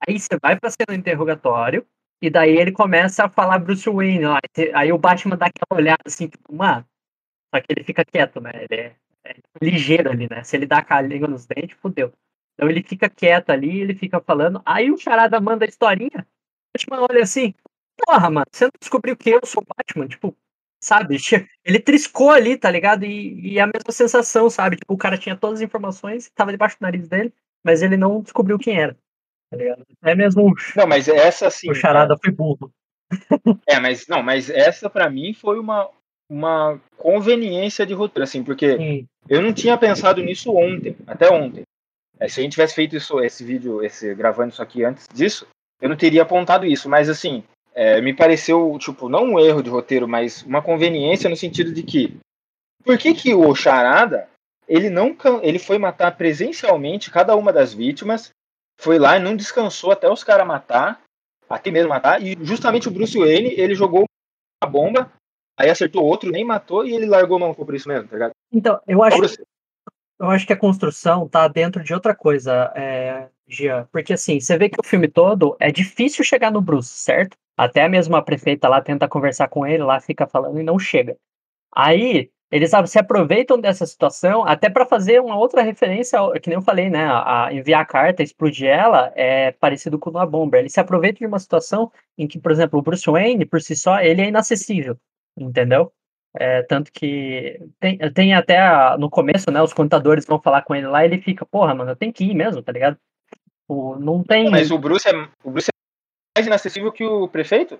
Aí você vai pra cena interrogatório, e daí ele começa a falar Bruce Wayne lá. Aí- o Batman dá aquela olhada assim, tipo, mano. Só que ele fica quieto, né? Ele é, é ligeiro ali, né? Se ele dá a língua nos dentes, fodeu. Então ele fica quieto ali, ele fica falando. Aí o Charada manda a historinha. O Batman olha assim, porra, mano, você não descobriu que eu sou Batman? Tipo, sabe? Ele triscou ali, tá ligado? E, e a mesma sensação, sabe? Tipo, o cara tinha todas as informações, tava debaixo do nariz dele, mas ele não descobriu quem era. Tá ligado? É mesmo Não, mas essa, assim... o charada foi burro. É, mas não, mas essa pra mim foi uma, uma conveniência de roteiro, assim, porque Sim. eu não tinha pensado nisso ontem, até ontem. É, se a gente tivesse feito isso, esse vídeo, esse gravando isso aqui antes disso, eu não teria apontado isso, mas assim, é, me pareceu, tipo, não um erro de roteiro, mas uma conveniência no sentido de que por que que o Charada, ele não ele foi matar presencialmente cada uma das vítimas, foi lá e não descansou até os caras matar, até mesmo matar, e justamente o Bruce Wayne, ele jogou uma bomba, aí acertou outro, nem matou e ele largou a mão por isso mesmo, tá ligado? Então, eu acho, Bruce, eu acho que a construção tá dentro de outra coisa, é, Gia. Porque assim, você vê que o filme todo é difícil chegar no Bruce, certo? Até mesmo a prefeita lá tenta conversar com ele, lá fica falando e não chega. Aí, eles sabe, se aproveitam dessa situação até para fazer uma outra referência, que nem eu falei, né? A enviar a carta, explodir ela, é parecido com uma bomba. Eles se aproveitam de uma situação em que, por exemplo, o Bruce Wayne, por si só, ele é inacessível, entendeu? É, tanto que tem, tem até a- no começo, né? Os contadores vão falar com ele lá e ele fica, porra, mano, eu tenho que ir mesmo, tá ligado? Tipo, não tem. Mas o Bruce é, o Bruce é mais inacessível que o prefeito?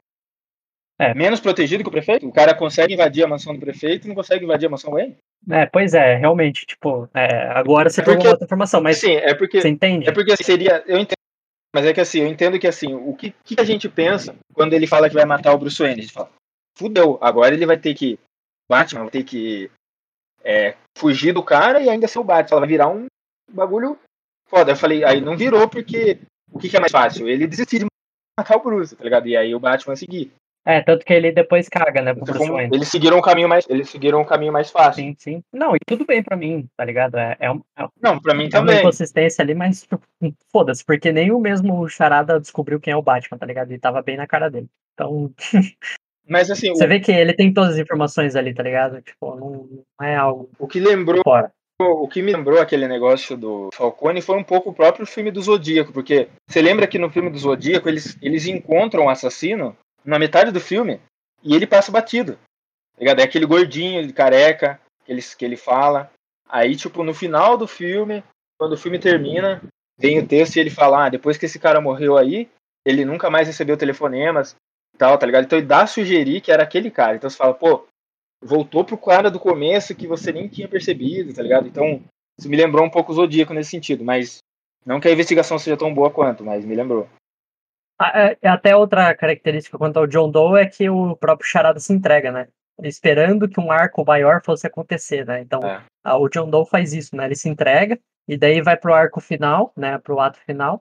É. Menos protegido que o prefeito? O cara consegue invadir a mansão do prefeito e não consegue invadir a mansão dele? É, pois é, realmente, tipo, é, agora você É porque- outra informação, mas Sim, é porque você entende? É porque seria. Eu entendo. Mas é que assim, eu entendo que assim, o que, que a gente pensa quando ele fala que vai matar o Bruce Wayne? A gente fala, fudeu, agora ele vai ter que. Batman vai ter que é, fugir do cara e ainda ser o Batman. Vai virar um bagulho foda. Eu falei, aí não virou porque o que, que é mais fácil? Ele desistir de matar o Bruce, tá ligado? E aí o Batman seguir. É, tanto que ele depois caga, né, pro Então, eles seguiram um caminho mais. Eles seguiram um caminho mais fácil. Sim, sim. Não, e tudo bem pra mim, tá ligado? É, é, um- é Não, pra mim uma também. inconsistência ali, mas tipo, foda-se, porque nem o mesmo Charada descobriu quem é o Batman, tá ligado? E tava bem na cara dele. Então, Mas assim, você o, vê que ele tem todas as informações ali, tá ligado? Tipo, não, não é algo o que lembrou fora. O que me lembrou aquele negócio do Falcone foi um pouco o próprio filme do Zodíaco, porque você lembra que no filme do Zodíaco eles, eles encontram o assassino na metade do filme e ele passa batido. tá ligado? É aquele gordinho, ele careca, que ele, que ele fala. Aí, tipo, no final do filme, quando o filme termina, vem o texto e ele fala: ah, depois que esse cara morreu aí, ele nunca mais recebeu telefonemas tal, tá ligado? Então ele dá a sugerir que era aquele cara. Então você fala, pô, voltou pro cara do começo que você nem tinha percebido, tá ligado? Então, isso me lembrou um pouco o Zodíaco nesse sentido, mas não que a investigação seja tão boa quanto, mas me lembrou. Ah, é- é Até outra característica quanto ao John Doe é que o próprio Charada se entrega, né? Esperando que um arco maior fosse acontecer, né? Então, É. o John Doe faz isso, né? Ele se entrega e daí vai pro arco final, né? Pro ato final,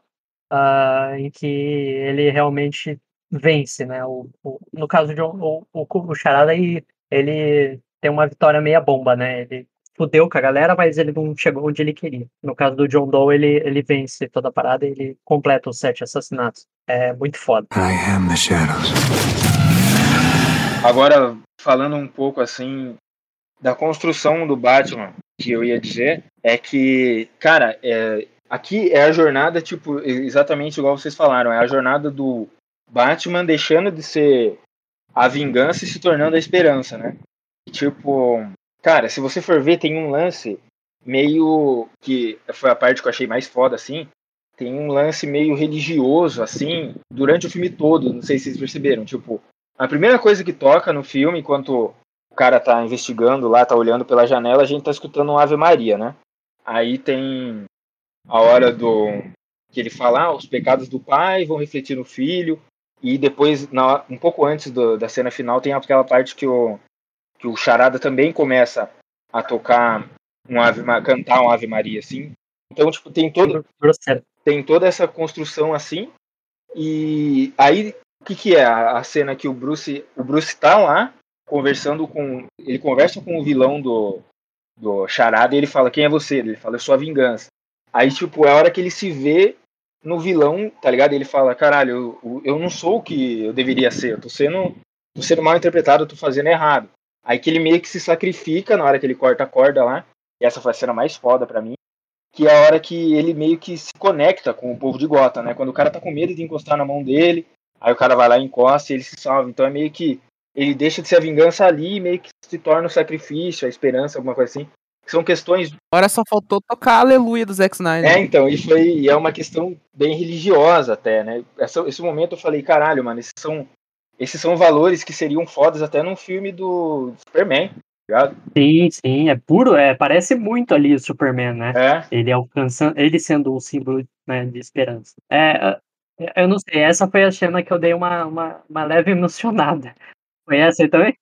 ah, em que ele realmente vence, né? O, o- no caso de o, o, o Charada, ele, ele tem uma vitória meia bomba, né? Ele fudeu com a galera, mas ele não chegou onde ele queria. No caso do John Doe, ele, ele vence toda a parada e ele completa os sete assassinatos. É muito foda. I am the shadows. Agora, falando um pouco assim da construção do Batman, que eu ia dizer, é que, cara, é, aqui é a jornada, tipo, exatamente igual vocês falaram, é a jornada do Batman deixando de ser a vingança e se tornando a esperança, né? Tipo, cara, se você for ver, tem um lance meio que foi a parte que eu achei mais foda, assim. Tem um lance meio religioso, assim, durante o filme todo. Não sei se vocês perceberam. Tipo, a primeira coisa que toca no filme, enquanto o cara tá investigando lá, tá olhando pela janela, a gente tá escutando um Ave Maria, né? Aí tem a hora do. que ele fala, ah, os pecados do pai vão refletir no filho. E depois, na- um pouco antes do- da cena final, tem aquela parte que o, que o Charada também começa a tocar um ave, Ma- cantar um Ave Maria, assim. Então, tipo, tem todo, tem toda essa construção assim. E aí, o que, que é a, a cena que o Bruce, o Bruce tá lá conversando com, ele conversa com o vilão do do Charada e ele fala: "Quem é você?" Ele fala: "Eu sou a vingança". Aí, tipo, é a hora que ele se vê no vilão, tá ligado? Ele fala: "Caralho, eu, eu não sou o que eu deveria ser. Eu tô sendo tô sendo mal interpretado, eu tô fazendo errado". Aí que ele meio que se sacrifica na hora que ele corta a corda lá. E essa foi a cena mais foda pra mim que é a hora que ele meio que se conecta com o povo de Gotham, né? Quando o cara tá com medo de encostar na mão dele, aí o cara vai lá e encosta e ele se salva. Então é meio que ele deixa de ser a vingança ali e meio que se torna o sacrifício, a esperança, alguma coisa assim. Que são questões. Agora só faltou tocar a aleluia do Zack Snyder. É, então, e foi e é uma questão bem religiosa até, né? Essa, esse momento eu falei, caralho, mano, esses são esses são valores que seriam fodas até num filme do Superman, tá ligado? Sim, sim, é puro, é, parece muito ali o Superman, né? É. Ele alcançando, ele sendo o símbolo né, de esperança. É, é, eu não sei, essa foi a cena que eu dei uma, uma, uma leve emocionada. Foi essa aí também?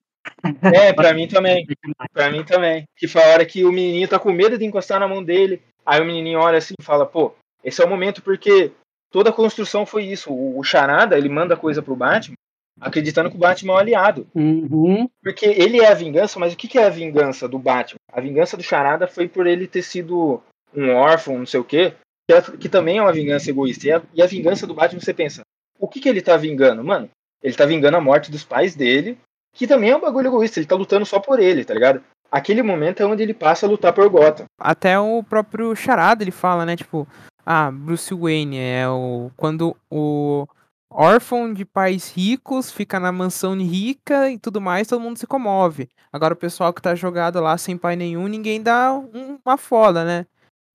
É, pra mim também. Pra mim também. Que foi a hora que o menininho tá com medo de encostar na mão dele. Aí o menininho olha assim e fala, pô, esse é o momento porque toda a construção foi isso. O, o Charada, ele manda coisa pro Batman, acreditando que o Batman é um aliado. Uhum, Porque ele é a vingança, mas o que, que é a vingança do Batman? A vingança do Charada foi por ele ter sido um órfão, não sei o quê, que, é- que também é uma vingança egoísta. E a, e a vingança do Batman, você pensa, o que, que ele tá vingando? Mano, ele tá vingando a morte dos pais dele, que também é um bagulho egoísta, ele tá lutando só por ele, tá ligado? Aquele momento é onde ele passa a lutar por Gotham. Até o próprio Charada ele fala, né? Tipo, ah, Bruce Wayne é o. Quando o órfão de pais ricos fica na mansão rica e tudo mais, todo mundo se comove. Agora o pessoal que tá jogado lá sem pai nenhum, ninguém dá um- uma foda, né?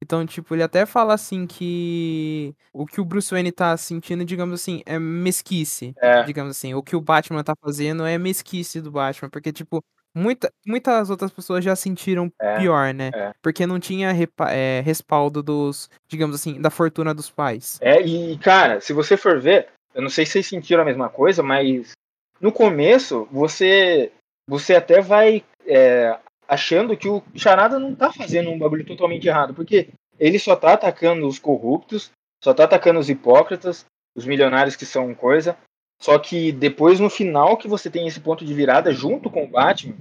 Então, tipo, ele até fala assim que o que o Bruce Wayne tá sentindo, digamos assim, é mesquice. É. Digamos assim, o que o Batman tá fazendo é mesquice do Batman, porque tipo, muita, muitas outras pessoas já sentiram É, pior, né? é. Porque não tinha repa- é, respaldo dos, digamos assim, da fortuna dos pais. É, e, cara, se você for ver, eu não sei se vocês sentiram a mesma coisa, mas no começo você você até vai é, achando que o Charada não tá fazendo um bagulho totalmente errado, porque ele só tá atacando os corruptos, só tá atacando os hipócritas, os milionários que são coisa. Só que depois, no final, que você tem esse ponto de virada junto com o Batman,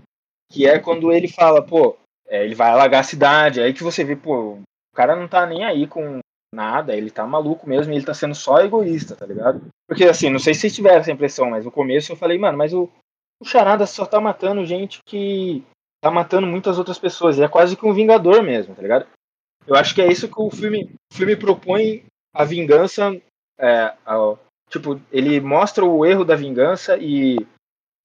que é quando ele fala, pô, é, ele vai alagar a cidade, aí que você vê, pô, o cara não tá nem aí com nada, ele tá maluco mesmo, ele tá sendo só egoísta, tá ligado? Porque assim, não sei se vocês tiveram essa impressão, mas no começo eu falei, mano, mas o, o Charada só tá matando gente que tá matando muitas outras pessoas, ele é quase que um vingador mesmo, tá ligado? Eu acho que é isso que o filme, o filme propõe a vingança, é, tipo, ele mostra o erro da vingança e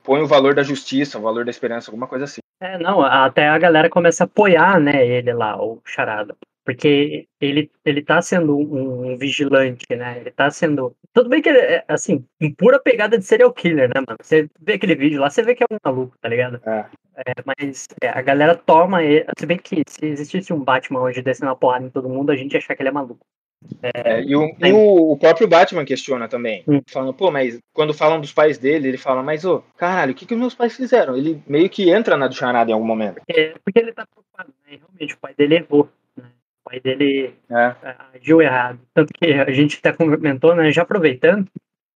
põe o valor da justiça, o valor da esperança, alguma coisa assim. É, não, até a galera começa a apoiar, né, ele lá, o Charada. Porque ele, ele tá sendo um, um vigilante, né? Ele tá sendo. Tudo bem que ele é, assim, em pura pegada de serial killer, né, mano? Você vê aquele vídeo lá, você vê que é um maluco, tá ligado? É. É, mas é, a galera toma ele. Se bem que se existisse um Batman hoje descendo uma porrada em todo mundo, a gente ia achar que ele é maluco. É, e o, e o- o próprio Batman questiona também. Hum. Falando, pô, mas quando falam dos pais dele, ele fala, mas ô, caralho, o que, que os meus pais fizeram? Ele meio que entra na do Charada em algum momento. É, porque ele tá preocupado, né? Realmente, o pai dele errou. Né? O pai dele É. agiu errado. Tanto que a gente até comentou, né? Já aproveitando,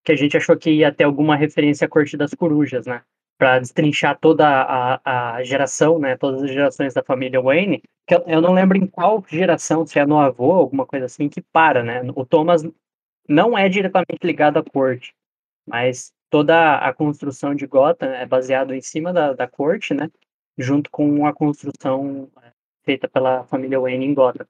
que a gente achou que ia ter alguma referência à Corte das Corujas, né? Pra destrinchar toda a, a geração, né? Todas as gerações da família Wayne. Que eu, eu não lembro em qual geração, se é no avô, alguma coisa assim, que para, né? O Thomas não é diretamente ligado à corte, mas toda a construção de Gotham é baseado em cima da, da corte, né? Junto com a construção é, feita pela família Wayne em Gotham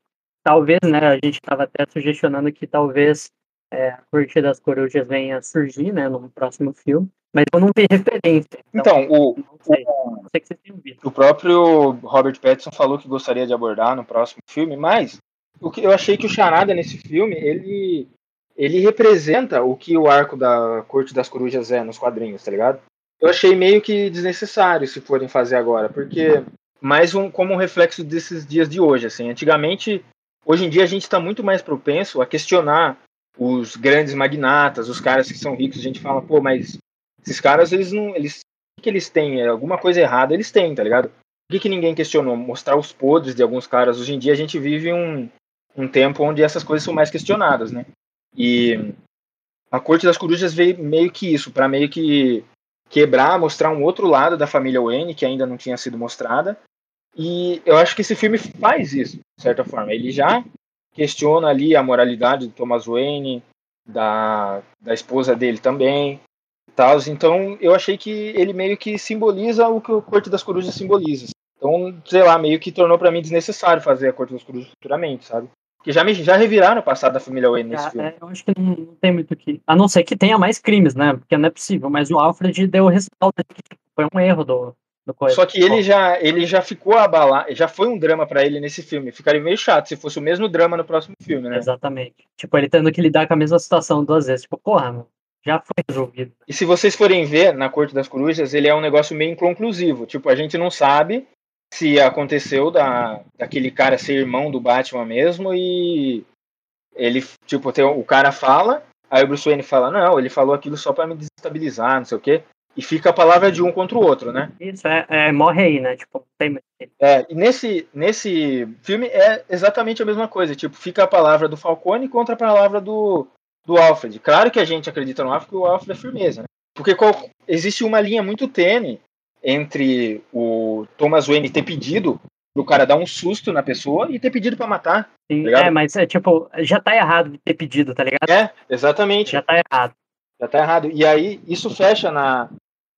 talvez, né, a gente estava até sugestionando que talvez é, a Corte das Corujas venha a surgir, né, no próximo filme, mas eu não vi referência. Então, o, não sei, não sei o próprio Robert Pattinson falou que gostaria de abordar no próximo filme, mas o que eu achei que o Charada nesse filme, ele ele representa o que o arco da Corte das Corujas é nos quadrinhos, tá ligado? Eu achei meio que desnecessário se forem fazer agora, porque mais um como um reflexo desses dias de hoje, assim. Antigamente, hoje em dia a gente está muito mais propenso a questionar os grandes magnatas, os caras que são ricos, a gente fala, pô, mas esses caras eles não, eles o que eles têm? É alguma coisa errada, eles têm, tá ligado? Por que, que ninguém questionou? Mostrar os podres de alguns caras. Hoje em dia a gente vive um, um tempo onde essas coisas são mais questionadas, né? E a Corte das Corujas veio meio que isso, para meio que quebrar, mostrar um outro lado da família Wayne que ainda não tinha sido mostrada. E eu acho que esse filme faz isso, de certa forma. Ele já questiona ali a moralidade do Thomas Wayne, da, da esposa dele também, e tal. Então eu achei que ele meio que simboliza o que o Corte das Corujas simboliza. Então, sei lá, meio que tornou para mim desnecessário fazer a Corte das Corujas futuramente, sabe? Porque já, me, já reviraram o passado da família Wayne nesse Ah, filme. é, eu acho que não, não tem muito que. A não ser que tenha mais crimes, né? Porque não é possível. Mas o Alfred deu o que foi um erro do. Só que ele já, ele já ficou abalado, já foi um drama pra ele nesse filme. Ficaria meio chato se fosse o mesmo drama no próximo filme, né? Exatamente. Tipo, ele tendo que lidar com a mesma situação duas vezes. Tipo, porra, mano, já foi resolvido. E se vocês forem ver na Corte das Corujas, ele é um negócio meio inconclusivo. Tipo, a gente não sabe se aconteceu da, daquele cara ser irmão do Batman mesmo e ele, tipo, tem, o cara fala, aí o Bruce Wayne fala, não, ele falou aquilo só pra me desestabilizar, não sei o quê. E fica a palavra de um contra o outro, né? Isso, é, é morre aí, né? Tipo, tem. É, e nesse, nesse filme é exatamente a mesma coisa. Tipo, fica a palavra do Falcone contra a palavra do, do Alfred. Claro que a gente acredita no Alfred, porque o Alfred é firmeza, né? Porque qual- existe uma linha muito tênue entre o Thomas Wayne ter pedido pro cara dar um susto na pessoa e ter pedido pra matar. Sim, Ligado? é, mas é tipo, já tá errado de ter pedido, tá ligado? É, exatamente. Já tá errado. Já tá errado. E aí, isso fecha na,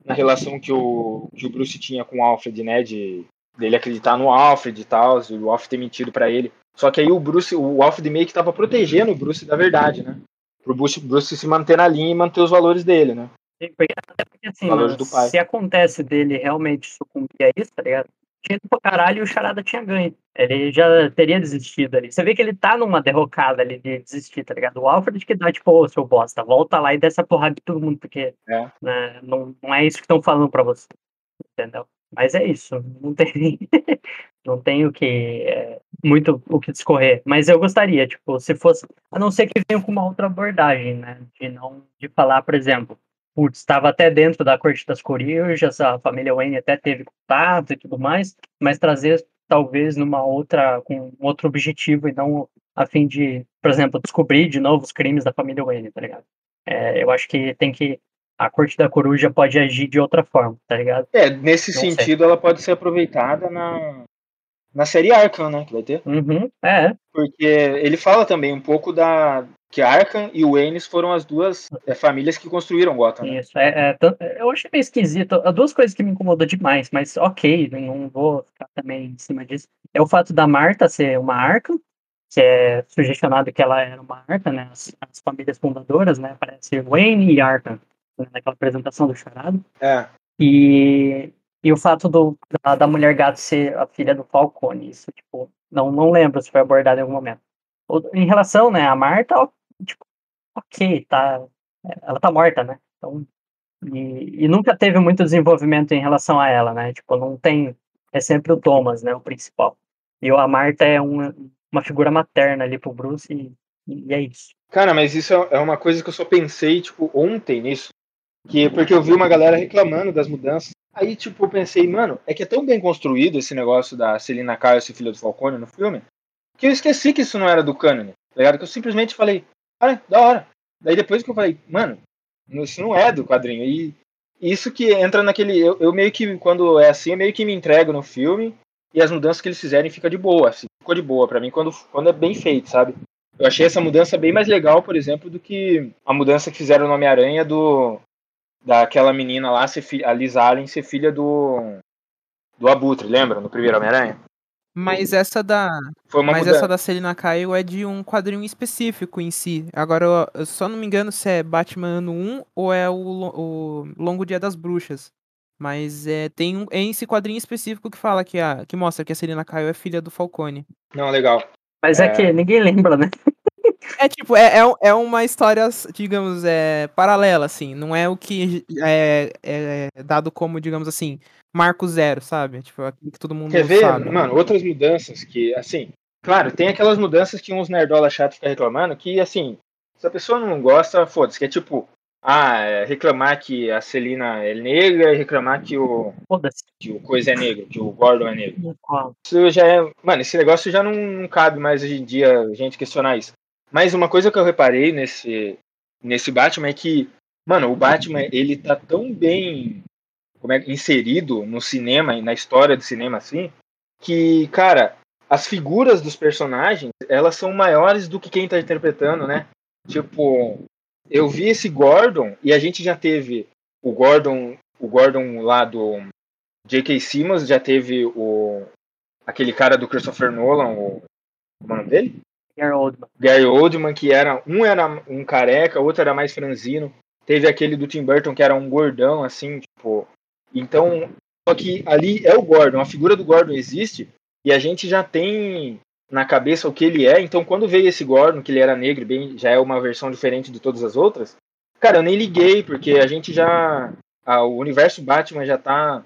na relação que o, que o Bruce tinha com o Alfred, né? De dele acreditar no Alfred e tal, e o Alfred ter mentido pra ele. Só que aí o Bruce, o Alfred meio que tava protegendo o Bruce da verdade, né? Pro Bruce, Bruce se manter na linha e manter os valores dele, né? Até porque assim, Valores mano, do pai. se acontece dele realmente sucumbir a isso, tá ligado? Tinha ido pra caralho e o Charada tinha ganho. Ele já teria desistido ali. Você vê que ele tá numa derrocada ali de desistir, tá ligado? O Alfred que dá, tipo, ô, seu bosta, volta lá e desce a porrada de todo mundo, porque É. né, não, não é isso que estão falando pra você. Entendeu? Mas é isso. Não tem, não tem o que. é, muito o que discorrer. Mas eu gostaria, tipo, se fosse. A não ser que venha com uma outra abordagem, né? De não. De falar, por exemplo, putz, estava até dentro da corte das corujas, a família Wayne até teve contato e tudo mais, mas trazer talvez numa outra, com outro objetivo e não a fim de, por exemplo, descobrir de novo os crimes da família Wayne, tá ligado? É, eu acho que tem que, a corte da coruja pode agir de outra forma, tá ligado? É, nesse Não sei. sentido, ela pode ser aproveitada na, na série Arkham, né? Que vai ter. Uhum, é, Porque ele fala também um pouco da. Que Arkham e Waynes foram as duas é, famílias que construíram Gotham. Né? Isso, é, é eu achei meio esquisito. Duas coisas que me incomodam demais, mas ok, não vou ficar também em cima disso. É o fato da Marta ser uma arca, que é sugestionado que ela era uma arca, né? As, as famílias fundadoras, né? Parece Wayne e Arca, né, naquela apresentação do Charado. É. E, e o fato do, da, da mulher gato ser a filha do Falcone, isso, tipo, não, não lembro se foi abordado em algum momento. O- Em relação, né, a Marta, tipo, ok, tá, ela tá morta, né, então, e, e nunca teve muito desenvolvimento em relação a ela, né, tipo, não tem, é sempre o Thomas, né, o principal. E a Marta é uma, uma figura materna ali pro Bruce e, e é isso. Cara, mas isso é é uma coisa que eu só pensei, tipo, ontem nisso. Que, porque eu vi uma galera reclamando das mudanças. Aí, tipo, eu pensei, mano, é que é tão bem construído esse negócio da Celina Kyle ser filha do Falcone no filme, que eu esqueci que isso não era do canon, tá ligado? Que eu simplesmente falei, ah, da hora. Daí depois que eu falei, mano, isso não é do quadrinho. E isso que entra naquele. Eu, eu meio que, quando é assim, eu meio que me entrego no filme e as mudanças que eles fizerem fica de boa, assim, ficou de boa pra mim quando, quando é bem feito, sabe? Eu achei essa mudança bem mais legal, por exemplo, do que a mudança que fizeram no Homem-Aranha do daquela menina lá, ser a Liz Allen, ser filha do do Abutre, lembra? No primeiro Homem-Aranha? Mas essa da, Foi uma mas mudança. essa da Selina Kyle é de um quadrinho específico em si. Agora, eu, só não me engano se é Batman ano 1 ou é o, o Longo Dia das Bruxas. Mas é, tem um, é esse quadrinho específico que fala que, a, que mostra que a Selina Kyle é filha do Falcone. Não, legal. Mas é, É. que ninguém lembra, né? É tipo, é, é, é uma história, digamos, é, paralela, assim. Não é o que é, é dado como, digamos assim, marco zero, sabe? Tipo, aquilo que todo mundo Quer ver, sabe. mano, outras mudanças que, assim, claro, tem aquelas mudanças que uns nerdola chato ficam reclamando, que, assim, se a pessoa não gosta, foda-se, que é tipo, ah, é reclamar que a Celina é negra e reclamar que o, Foda-se. que o coisa é negro, que o Gordon é negro. Isso já é. Mano, esse negócio já não, não cabe mais hoje em dia a gente questionar isso. Mas uma coisa que eu reparei nesse, nesse Batman é que, mano, o Batman, ele tá tão bem como é, inserido no cinema e na história do cinema, assim, que, cara, as figuras dos personagens, elas são maiores do que quem tá interpretando, né? Tipo, eu vi esse Gordon e a gente já teve o Gordon, o Gordon lá do J.K. Simmons, já teve o aquele cara do Christopher Nolan, o é o nome dele? Gary Oldman. Gary Oldman, que era um era um careca, outro era mais franzino. Teve aquele do Tim Burton que era um gordão assim, tipo. Então, só que ali é o Gordon, a figura do Gordon existe e a gente já tem na cabeça o que ele é. Então, quando veio esse Gordon, que ele era negro, bem, já é uma versão diferente de todas as outras. Cara, eu nem liguei porque a gente já a- o universo Batman já tá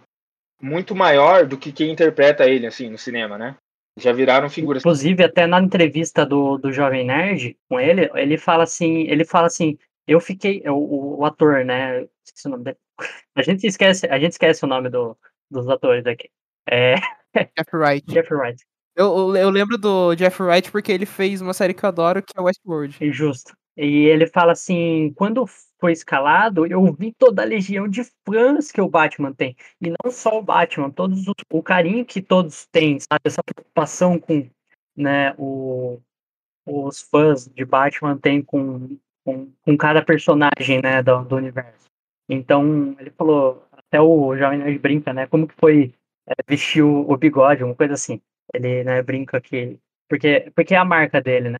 muito maior do que quem interpreta ele assim no cinema, né? Já viraram figuras. Inclusive, até na entrevista do, do Jovem Nerd com ele, ele fala assim, ele fala assim, eu fiquei, o, o, o ator, né? Esqueci o nome dele. A gente esquece, a gente esquece o nome do, dos atores aqui. É Jeff Wright. Jeff Wright, Eu, eu, eu lembro do Jeff Wright porque ele fez uma série que eu adoro, que é Westworld. injusto. E ele fala assim, quando foi escalado, eu vi toda a legião de fãs que o Batman tem. E não só o Batman, todos os, o carinho que todos têm, sabe? Essa preocupação com né, o, os fãs de Batman têm com, com, com cada personagem né, do, do universo. Então, ele falou, até o Jovem Nerd brinca, né? Como que foi é, vestir o, o bigode, uma coisa assim. Ele né, brinca que. Porque, porque é a marca dele, né?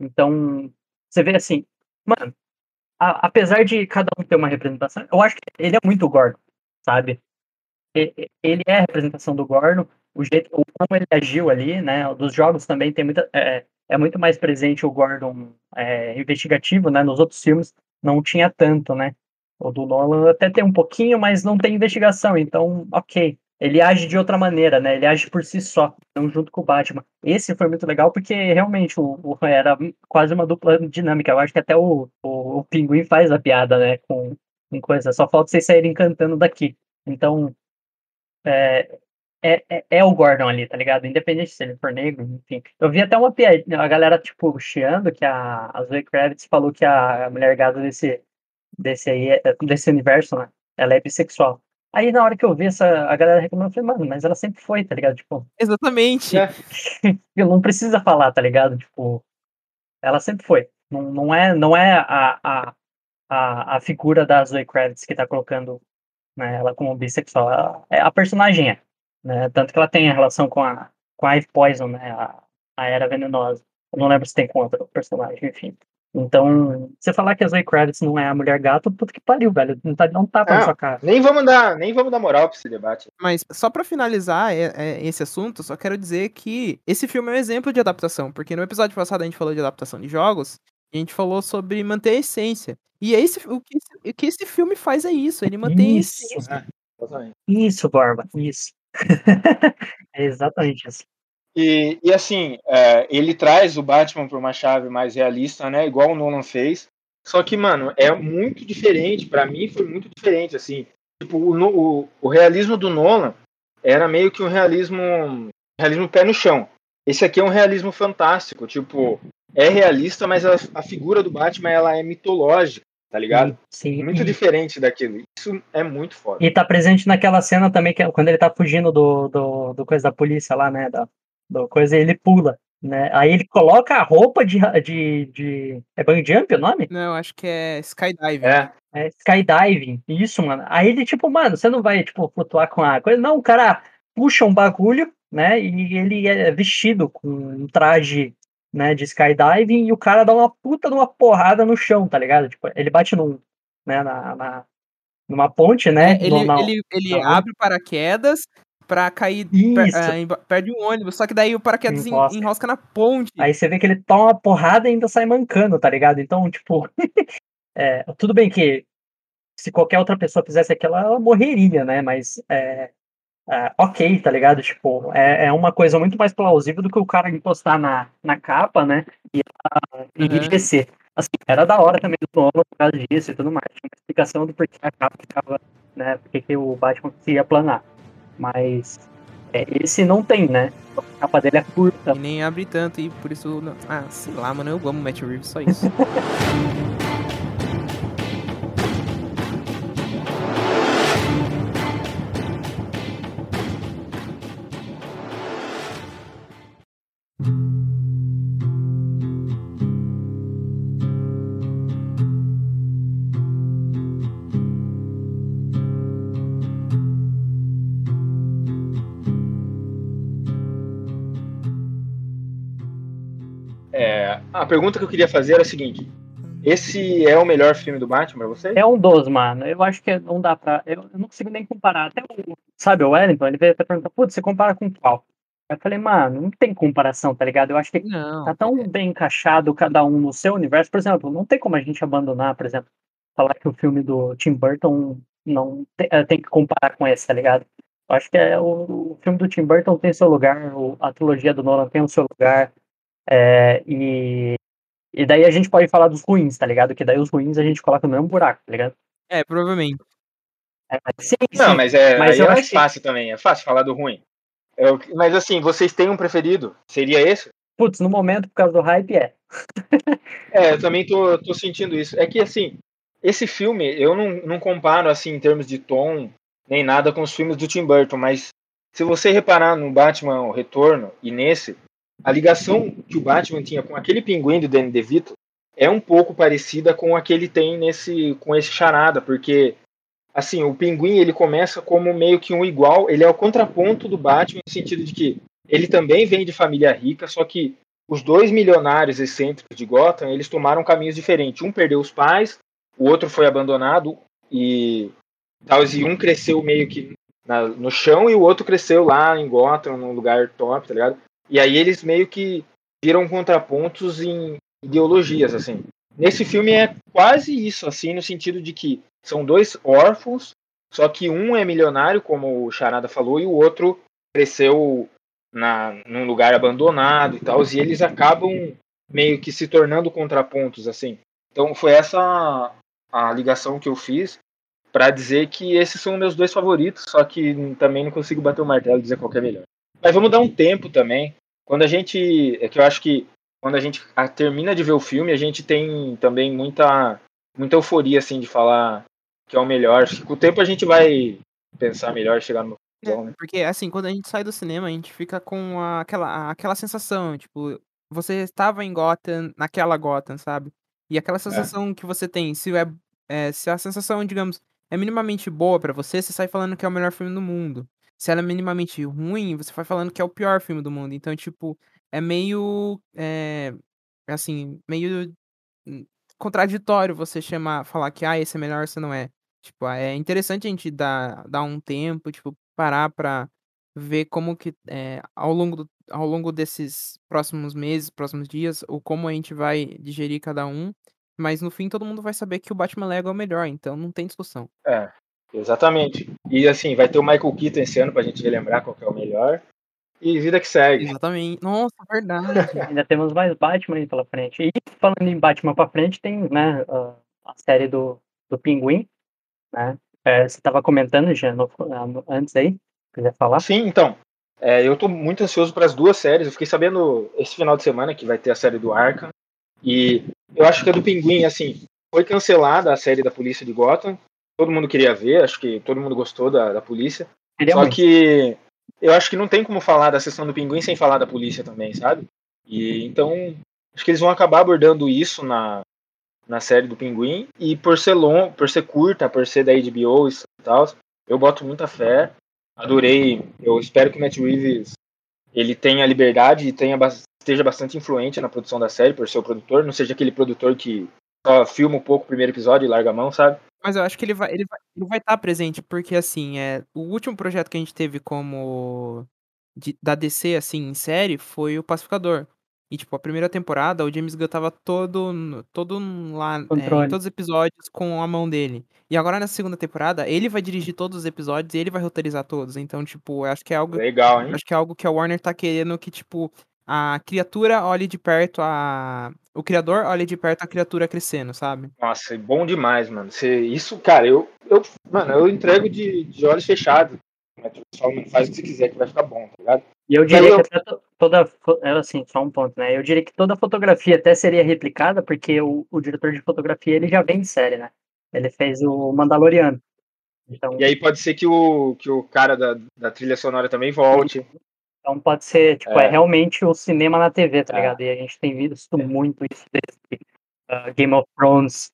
Então, você vê assim, mano, a- apesar de cada um ter uma representação, eu acho que ele é muito Gordon, sabe? Ele é a representação do Gordon, o jeito, o como ele agiu ali, né? Dos jogos também tem muita, é, é muito mais presente o Gordon é, investigativo, né? Nos outros filmes não tinha tanto, né? O do Nolan até tem um pouquinho, mas não tem investigação, então, ok. Ele age de outra maneira, né? Ele age por si só, não junto com o Batman. Esse foi muito legal porque realmente o, o era quase uma dupla dinâmica. Eu acho que até o, o, o Pinguim faz a piada, né? Com, com coisa. Só falta vocês saírem cantando daqui. Então, é, é, é, é, o Gordon ali, tá ligado? Independente se ele for negro, enfim. Eu vi até uma piada, a galera, tipo, chiando que a, a Zoe Kravitz falou que a, mulher gata desse, desse aí, é, desse universo, né? Ela é bissexual. Aí na hora que eu vi essa, a galera reclamando, eu falei, mano, mas ela sempre foi, tá ligado? Tipo. Exatamente. É. não precisa falar, tá ligado? Tipo, ela sempre foi. Não, não é, não é a, a, a, a figura da Zoe Kravitz que tá colocando né, ela como bissexual. Ela, é a personagem é. Né? Tanto que ela tem a relação com a, com a Eve Poison, né? A, a Era Venenosa. Eu não lembro se tem com outro personagem, enfim. Então, você falar que a Zoe Kravitz não é a mulher gato, puta que pariu, velho. Não, tá, não tá pra sua cara. Nem vamos dar, nem vamos dar moral pra esse debate. Mas só para finalizar é, é, esse assunto, só quero dizer que esse filme é um exemplo de adaptação, porque no episódio passado a gente falou de adaptação de jogos, e a gente falou sobre manter a essência. E é esse, o, que esse, o que esse filme faz é isso, ele mantém isso. a essência. É, isso, Borba, isso. é exatamente isso. E, e assim, é, ele traz o Batman para uma chave mais realista, né? Igual o Nolan fez. Só que, mano, é muito diferente. para mim foi muito diferente, assim. Tipo, o, o, o, realismo do Nolan era meio que um realismo, realismo pé no chão. Esse aqui é um realismo fantástico. Tipo, é realista, mas a, a figura do Batman ela é mitológica tá ligado? Sim. Muito diferente daquilo. Isso é muito foda. E tá presente naquela cena também, que é quando ele tá fugindo do, do, do coisa da polícia lá, né? Da, do coisa, ele pula. Né? Aí ele coloca a roupa de, de, de... É bang jump o nome? Não, acho que é skydiving. É. é. skydiving. Isso, mano. Aí ele, tipo, mano, você não vai, tipo, flutuar com a coisa. Não, o cara puxa um bagulho, né? E ele é vestido com um traje, né, de skydiving e o cara dá uma puta de uma porrada no chão, tá ligado? Tipo, ele bate num, né, na, na numa ponte, né? É, ele, no, ele, ele abre paraquedas, pra cair per, uh, perto de um ônibus. Só que daí o paraquedas enrosca. enrosca na ponte. Aí você vê que ele toma uma porrada e ainda sai mancando, tá ligado? Então, tipo, é, tudo bem que se qualquer outra pessoa fizesse aquilo, ela morreria, né? Mas é, é, ok, tá ligado? Tipo, é, é uma coisa muito mais plausível do que o cara encostar na, na capa, né? E, e uhum. descer. Assim, era da hora também do Nolan por causa disso e tudo mais. Tinha uma explicação do porquê a capa ficava, né? Porque que o Batman conseguia planar. Mas é, esse não tem, né? A capa dele é curta. E nem abre tanto, e por isso. Não... Ah, sei lá, mano, eu amo Matt Reeves, só isso. A pergunta que eu queria fazer era a seguinte: esse é o melhor filme do Batman pra você? É um dos, mano. Eu acho que não dá pra. Eu, eu não consigo nem comparar. Até o. Sabe, o Wellington, ele veio até perguntar: putz, você compara com qual? Eu falei, mano, não tem comparação, tá ligado? Eu acho que não, tá tão é. bem encaixado cada um no seu universo. Por exemplo, não tem como a gente abandonar, por exemplo, falar que o filme do Tim Burton não tem, eh, tem que comparar com esse, tá ligado? Eu acho que é, o, o filme do Tim Burton tem seu lugar, o, a trilogia do Nolan tem o seu lugar. É, e, e daí a gente pode falar dos ruins, tá ligado? Que daí os ruins a gente coloca no mesmo buraco, tá ligado? É, provavelmente. É, sim, não, sim. mas é, mas aí é mais fácil também. É fácil falar do ruim. Eu, mas assim, vocês têm um preferido? Seria esse? Putz, no momento, por causa do hype, é. é, eu também tô, tô sentindo isso. É que assim, esse filme, eu não, não comparo assim em termos de tom, nem nada com os filmes do Tim Burton, mas se você reparar no Batman o Retorno e nesse, a ligação que o Batman tinha com aquele pinguim do Danny DeVito é um pouco parecida com a que ele tem nesse com esse charada, porque assim, o pinguim ele começa como meio que um igual, ele é o contraponto do Batman no sentido de que ele também vem de família rica, só que os dois milionários excêntricos de Gotham, eles tomaram caminhos diferentes. Um perdeu os pais, o outro foi abandonado e tal, e um cresceu meio que na- no chão e o outro cresceu lá em Gotham, num lugar top, tá ligado? E aí eles meio que viram contrapontos em ideologias, assim. Nesse filme é quase isso, assim, no sentido de que são dois órfãos, só que um é milionário, como o Charada falou, e o outro cresceu na, num lugar abandonado e tal, e eles acabam meio que se tornando contrapontos, assim. Então foi essa a ligação que eu fiz para dizer que esses são meus dois favoritos, só que também não consigo bater o martelo e dizer qual é melhor. Mas vamos dar um tempo também. Quando a gente. É que eu acho que quando a gente ah, termina de ver o filme, a gente tem também muita, muita euforia, assim, de falar que é o melhor. Acho que com o tempo a gente vai pensar melhor, chegar no. conclusão, né? Porque, assim, quando a gente sai do cinema, a gente fica com a- aquela, aquela sensação, tipo, você estava em Gotham, naquela Gotham, sabe? E aquela sensação que você tem, se, é, é, se a sensação, digamos, é minimamente boa pra você, você sai falando que é o melhor filme do mundo. Se ela é minimamente ruim, você vai falando que é o pior filme do mundo. Então, tipo, é meio, é, assim, meio hum, contraditório você chamar, falar que, ah, esse é melhor, esse não é. Tipo, é interessante a gente dar, dar um tempo, tipo, parar pra ver como que é, ao longo do, ao longo desses próximos meses, próximos dias, ou como a gente vai digerir cada um. Mas no fim todo mundo vai saber que o Batman Lego é o melhor, então não tem discussão. É, exatamente. E assim, vai ter o Michael Keaton esse ano pra gente relembrar qual que é o melhor. E vida que segue. Exatamente. Nossa, verdade. Ainda temos mais Batman aí pela frente. E falando em Batman pra frente, tem né, a, série do, do Pinguim. Né? É, você tava comentando já no- no- antes aí, quiser falar? Sim, então. é, eu tô muito ansioso para as duas séries. Eu fiquei sabendo esse final de semana que vai ter a série do Arkham. E eu acho que a do Pinguim, assim, foi cancelada a série da polícia de Gotham. Todo mundo queria ver, acho que todo mundo gostou da, da polícia. Queria Só muito. que eu acho que não tem como falar da sessão do Pinguim sem falar da polícia também, sabe? E então acho que eles vão acabar abordando isso na, na série do Pinguim e por ser long, por ser curta, por ser da HBO e tal, eu boto muita fé. Adorei. Eu espero que o Matt Reeves ele tenha liberdade e tenha esteja bastante influente na produção da série por ser o produtor, não seja aquele produtor que só filma um pouco o primeiro episódio e larga a mão, sabe? Mas eu acho que ele vai ele vai, ele vai estar presente, porque assim, é, o último projeto que a gente teve como de- da DC assim em série foi o Pacificador. E tipo, a primeira temporada, o James Gunn tava todo todo lá é, em todos os episódios com a mão dele. E agora nessa segunda temporada, ele vai dirigir todos os episódios e ele vai roteirizar todos. Então, tipo, eu acho que é algo Legal, hein? Acho que é algo que a Warner tá querendo que, tipo, a criatura olhe de perto a. O criador olhe de perto a criatura crescendo, sabe? Nossa, é bom demais, mano. Você, isso, cara, eu, eu, mano, eu entrego de, de olhos fechados. Só não faz o que você quiser que vai ficar bom, tá ligado? E eu diria eu- que até to- toda. Assim, só um ponto, né? Eu diria que toda fotografia até seria replicada, porque o, o diretor de fotografia ele já vem de série, né? Ele fez o Mandaloriano. Então, E aí pode ser que o, que o cara da, da trilha sonora também volte. Então pode ser, tipo, é. É. realmente o cinema na TV, tá É. ligado? E a gente tem visto muito isso desde uh, Game of Thrones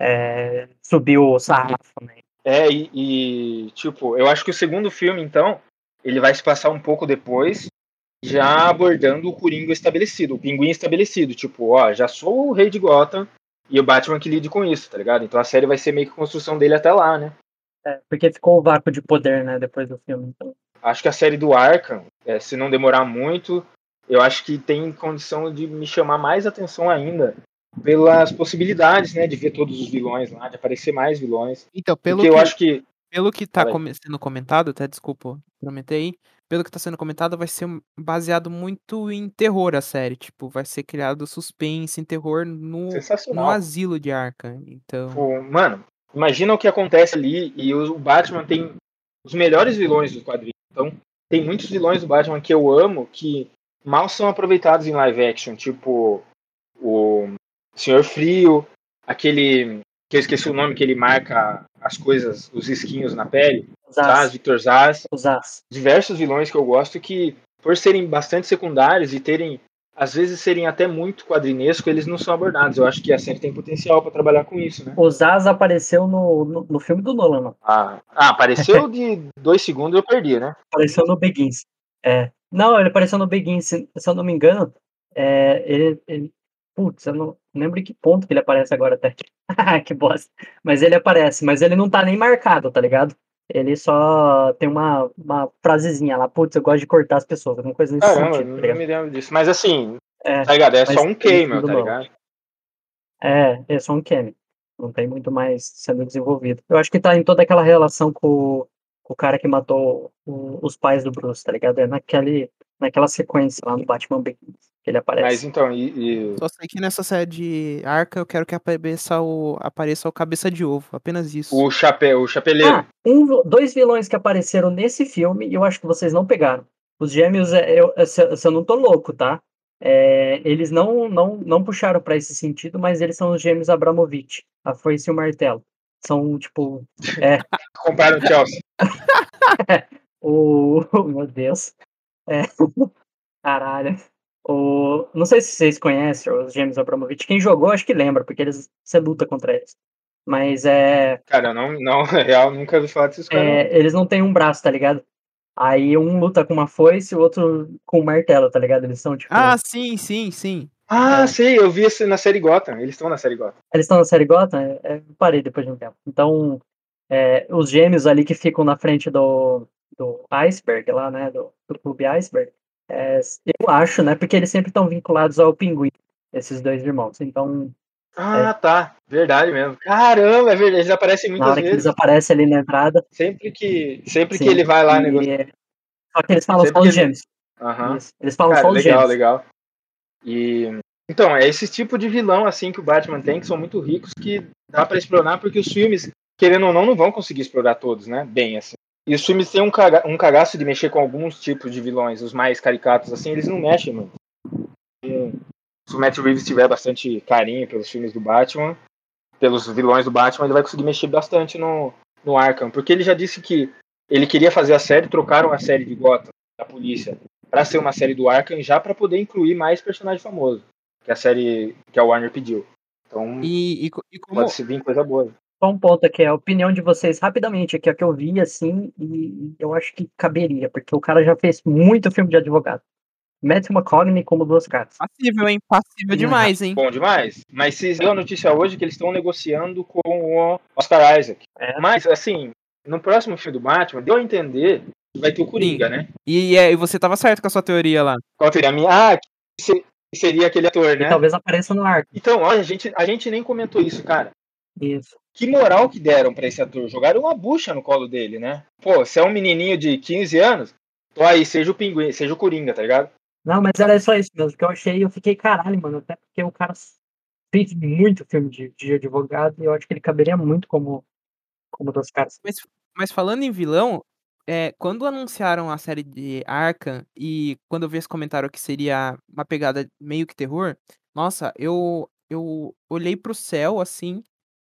é, subiu o sarrafo, né? É, e, e, tipo, eu acho que o segundo filme, então, ele vai se passar um pouco depois, já abordando o Coringa estabelecido, o Pinguim estabelecido. Tipo, ó, já sou o rei de Gotham e o Batman que lide com isso, tá ligado? Então a série vai ser meio que construção dele até lá, né? É, porque ficou o vácuo de poder, né, depois do filme. Então, acho que a série do Arkham, é, se não demorar muito, eu acho que tem condição de me chamar mais atenção ainda pelas possibilidades, né, de ver todos os vilões lá, de aparecer mais vilões. Então, pelo Porque que, eu acho que pelo que tá sendo comentado, até desculpa, prometer aí. Pelo que tá sendo comentado, vai ser baseado muito em terror a série. Tipo, vai ser criado suspense em terror no, no asilo de Arkham. Então. Tipo, mano, imagina o que acontece ali e o Batman tem os melhores vilões do quadrinho. Então, tem muitos vilões do Batman que eu amo que mal são aproveitados em live action, tipo o Senhor Frio, aquele que eu esqueci o nome que ele marca as coisas, os risquinhos na pele, Zaz, Victor Zaz, os As. diversos vilões que eu gosto que por serem bastante secundários e terem às vezes serem até muito quadrinesco, eles não são abordados. Eu acho que a série tem potencial para trabalhar com isso, né? O Zaz apareceu no, no, no filme do Nolan. Ah, ah, apareceu de dois segundos eu perdi, né? Apareceu no Begins. É. Não, ele apareceu no Begins, se, se eu não me engano. É, ele, ele. Putz, eu não lembro em que ponto que ele aparece agora até. que bosta. Mas ele aparece, mas ele não tá nem marcado, tá ligado? Ele só tem uma, uma frasezinha lá, putz, eu gosto de cortar as pessoas, alguma coisa nesse Caramba, sentido, não, tá ligado? me lembro disso. Mas assim, É, tá ligado? É só um tudo tá ligado? É, é só um cameo. Não tem muito mais sendo desenvolvido. Eu acho que tá em toda aquela relação com, o- com o cara que matou o- os pais do Bruce, tá ligado? É naquele, naquela sequência lá no Batman Begins ele aparece. Mas então, e, e- Só sei que nessa série de Arca eu quero que apareça o, apareça o Cabeça de Ovo. Apenas isso. o chapéu, o chapeleiro. Ah, um, dois vilões que apareceram nesse filme e eu acho que vocês não pegaram. Os gêmeos, é, eu, eu, se eu não tô louco, tá? É, eles não, não, não puxaram pra esse sentido, mas eles são os gêmeos Abramovich, a foice e o martelo. São, tipo, é, Compraram o Chelsea. o. Meu Deus. É, caralho. O, não sei se vocês conhecem os gêmeos Abramovich. Quem jogou, acho que lembra, porque eles, você luta contra eles. Mas é, Cara, não, não, na real, nunca ouvi falar desses caras. é, eles não têm um braço, tá ligado? Aí um luta com uma foice e o outro com um martelo, tá ligado? Eles são, tipo. Ah, sim, sim, sim. Ah, é. sei, eu vi esse na série Gotham. Eles estão na série Gotham. Eles estão na série Gotham? É, é, eu parei depois de um tempo. Então, é, os gêmeos ali que ficam na frente do, do Iceberg, lá, né? Do, do Clube Iceberg, é, eu acho, né? Porque eles sempre estão vinculados ao Pinguim, esses dois irmãos. Então, Ah, tá. Verdade mesmo. Caramba, é verdade. Eles aparecem na muitas hora que eles vezes. aparecem ali na entrada. Sempre que, sempre sim, que ele vai lá e- negociar. Só que eles falam Sempre só os ele- gêmeos. Aham. Isso. Eles falam Cara, só os legal, gêmeos. legal. E então, é esse tipo de vilão assim que o Batman tem, que são muito ricos, que dá pra explorar, porque os filmes, querendo ou não, não vão conseguir explorar todos, né? Bem assim. E os filmes têm um, caga um cagaço de mexer com alguns tipos de vilões, os mais caricatos, assim, eles não mexem, mano. E se o Matt Reeves tiver bastante carinho pelos filmes do Batman, pelos vilões do Batman, ele vai conseguir mexer bastante no, no Arkham. Porque ele já disse que ele queria fazer a série, trocaram a série de Gotham, da polícia, para ser uma série do Arkham, já para poder incluir mais personagem famoso, que a série que a Warner pediu. Então, E, e, e como. pode se vir coisa boa. Só um ponto aqui, a opinião de vocês rapidamente aqui, é que eu vi assim, e eu acho que caberia, porque o cara já fez muito filme de advogado. Matthew McConaughey como duas caras. Passível, hein? Passível demais, hein? Bom demais. Mas se deu a notícia hoje que eles estão negociando com o Oscar Isaac. É. Mas, assim, no próximo filme do Batman, deu a entender que vai ter o Coringa, né? E, é, e você tava certo com a sua teoria lá. Qual seria a minha? Ah, seria aquele ator, E né? talvez apareça no arco. Então, olha, a gente, a gente nem comentou isso, cara. Isso. Que moral que deram pra esse ator? Jogaram uma bucha no colo dele, né? Pô, você é um menininho de 15 anos, tô aí, seja o pinguim, seja o Coringa, tá ligado? Não, mas era só isso mesmo, que eu achei, eu fiquei caralho, mano, até porque o cara fez muito filme de, de advogado e eu acho que ele caberia muito como, como duas caras. Mas, mas falando em vilão, é, quando anunciaram a série de Arkham e quando eu vi esse comentário que seria uma pegada meio que terror, nossa, eu, eu olhei pro céu assim,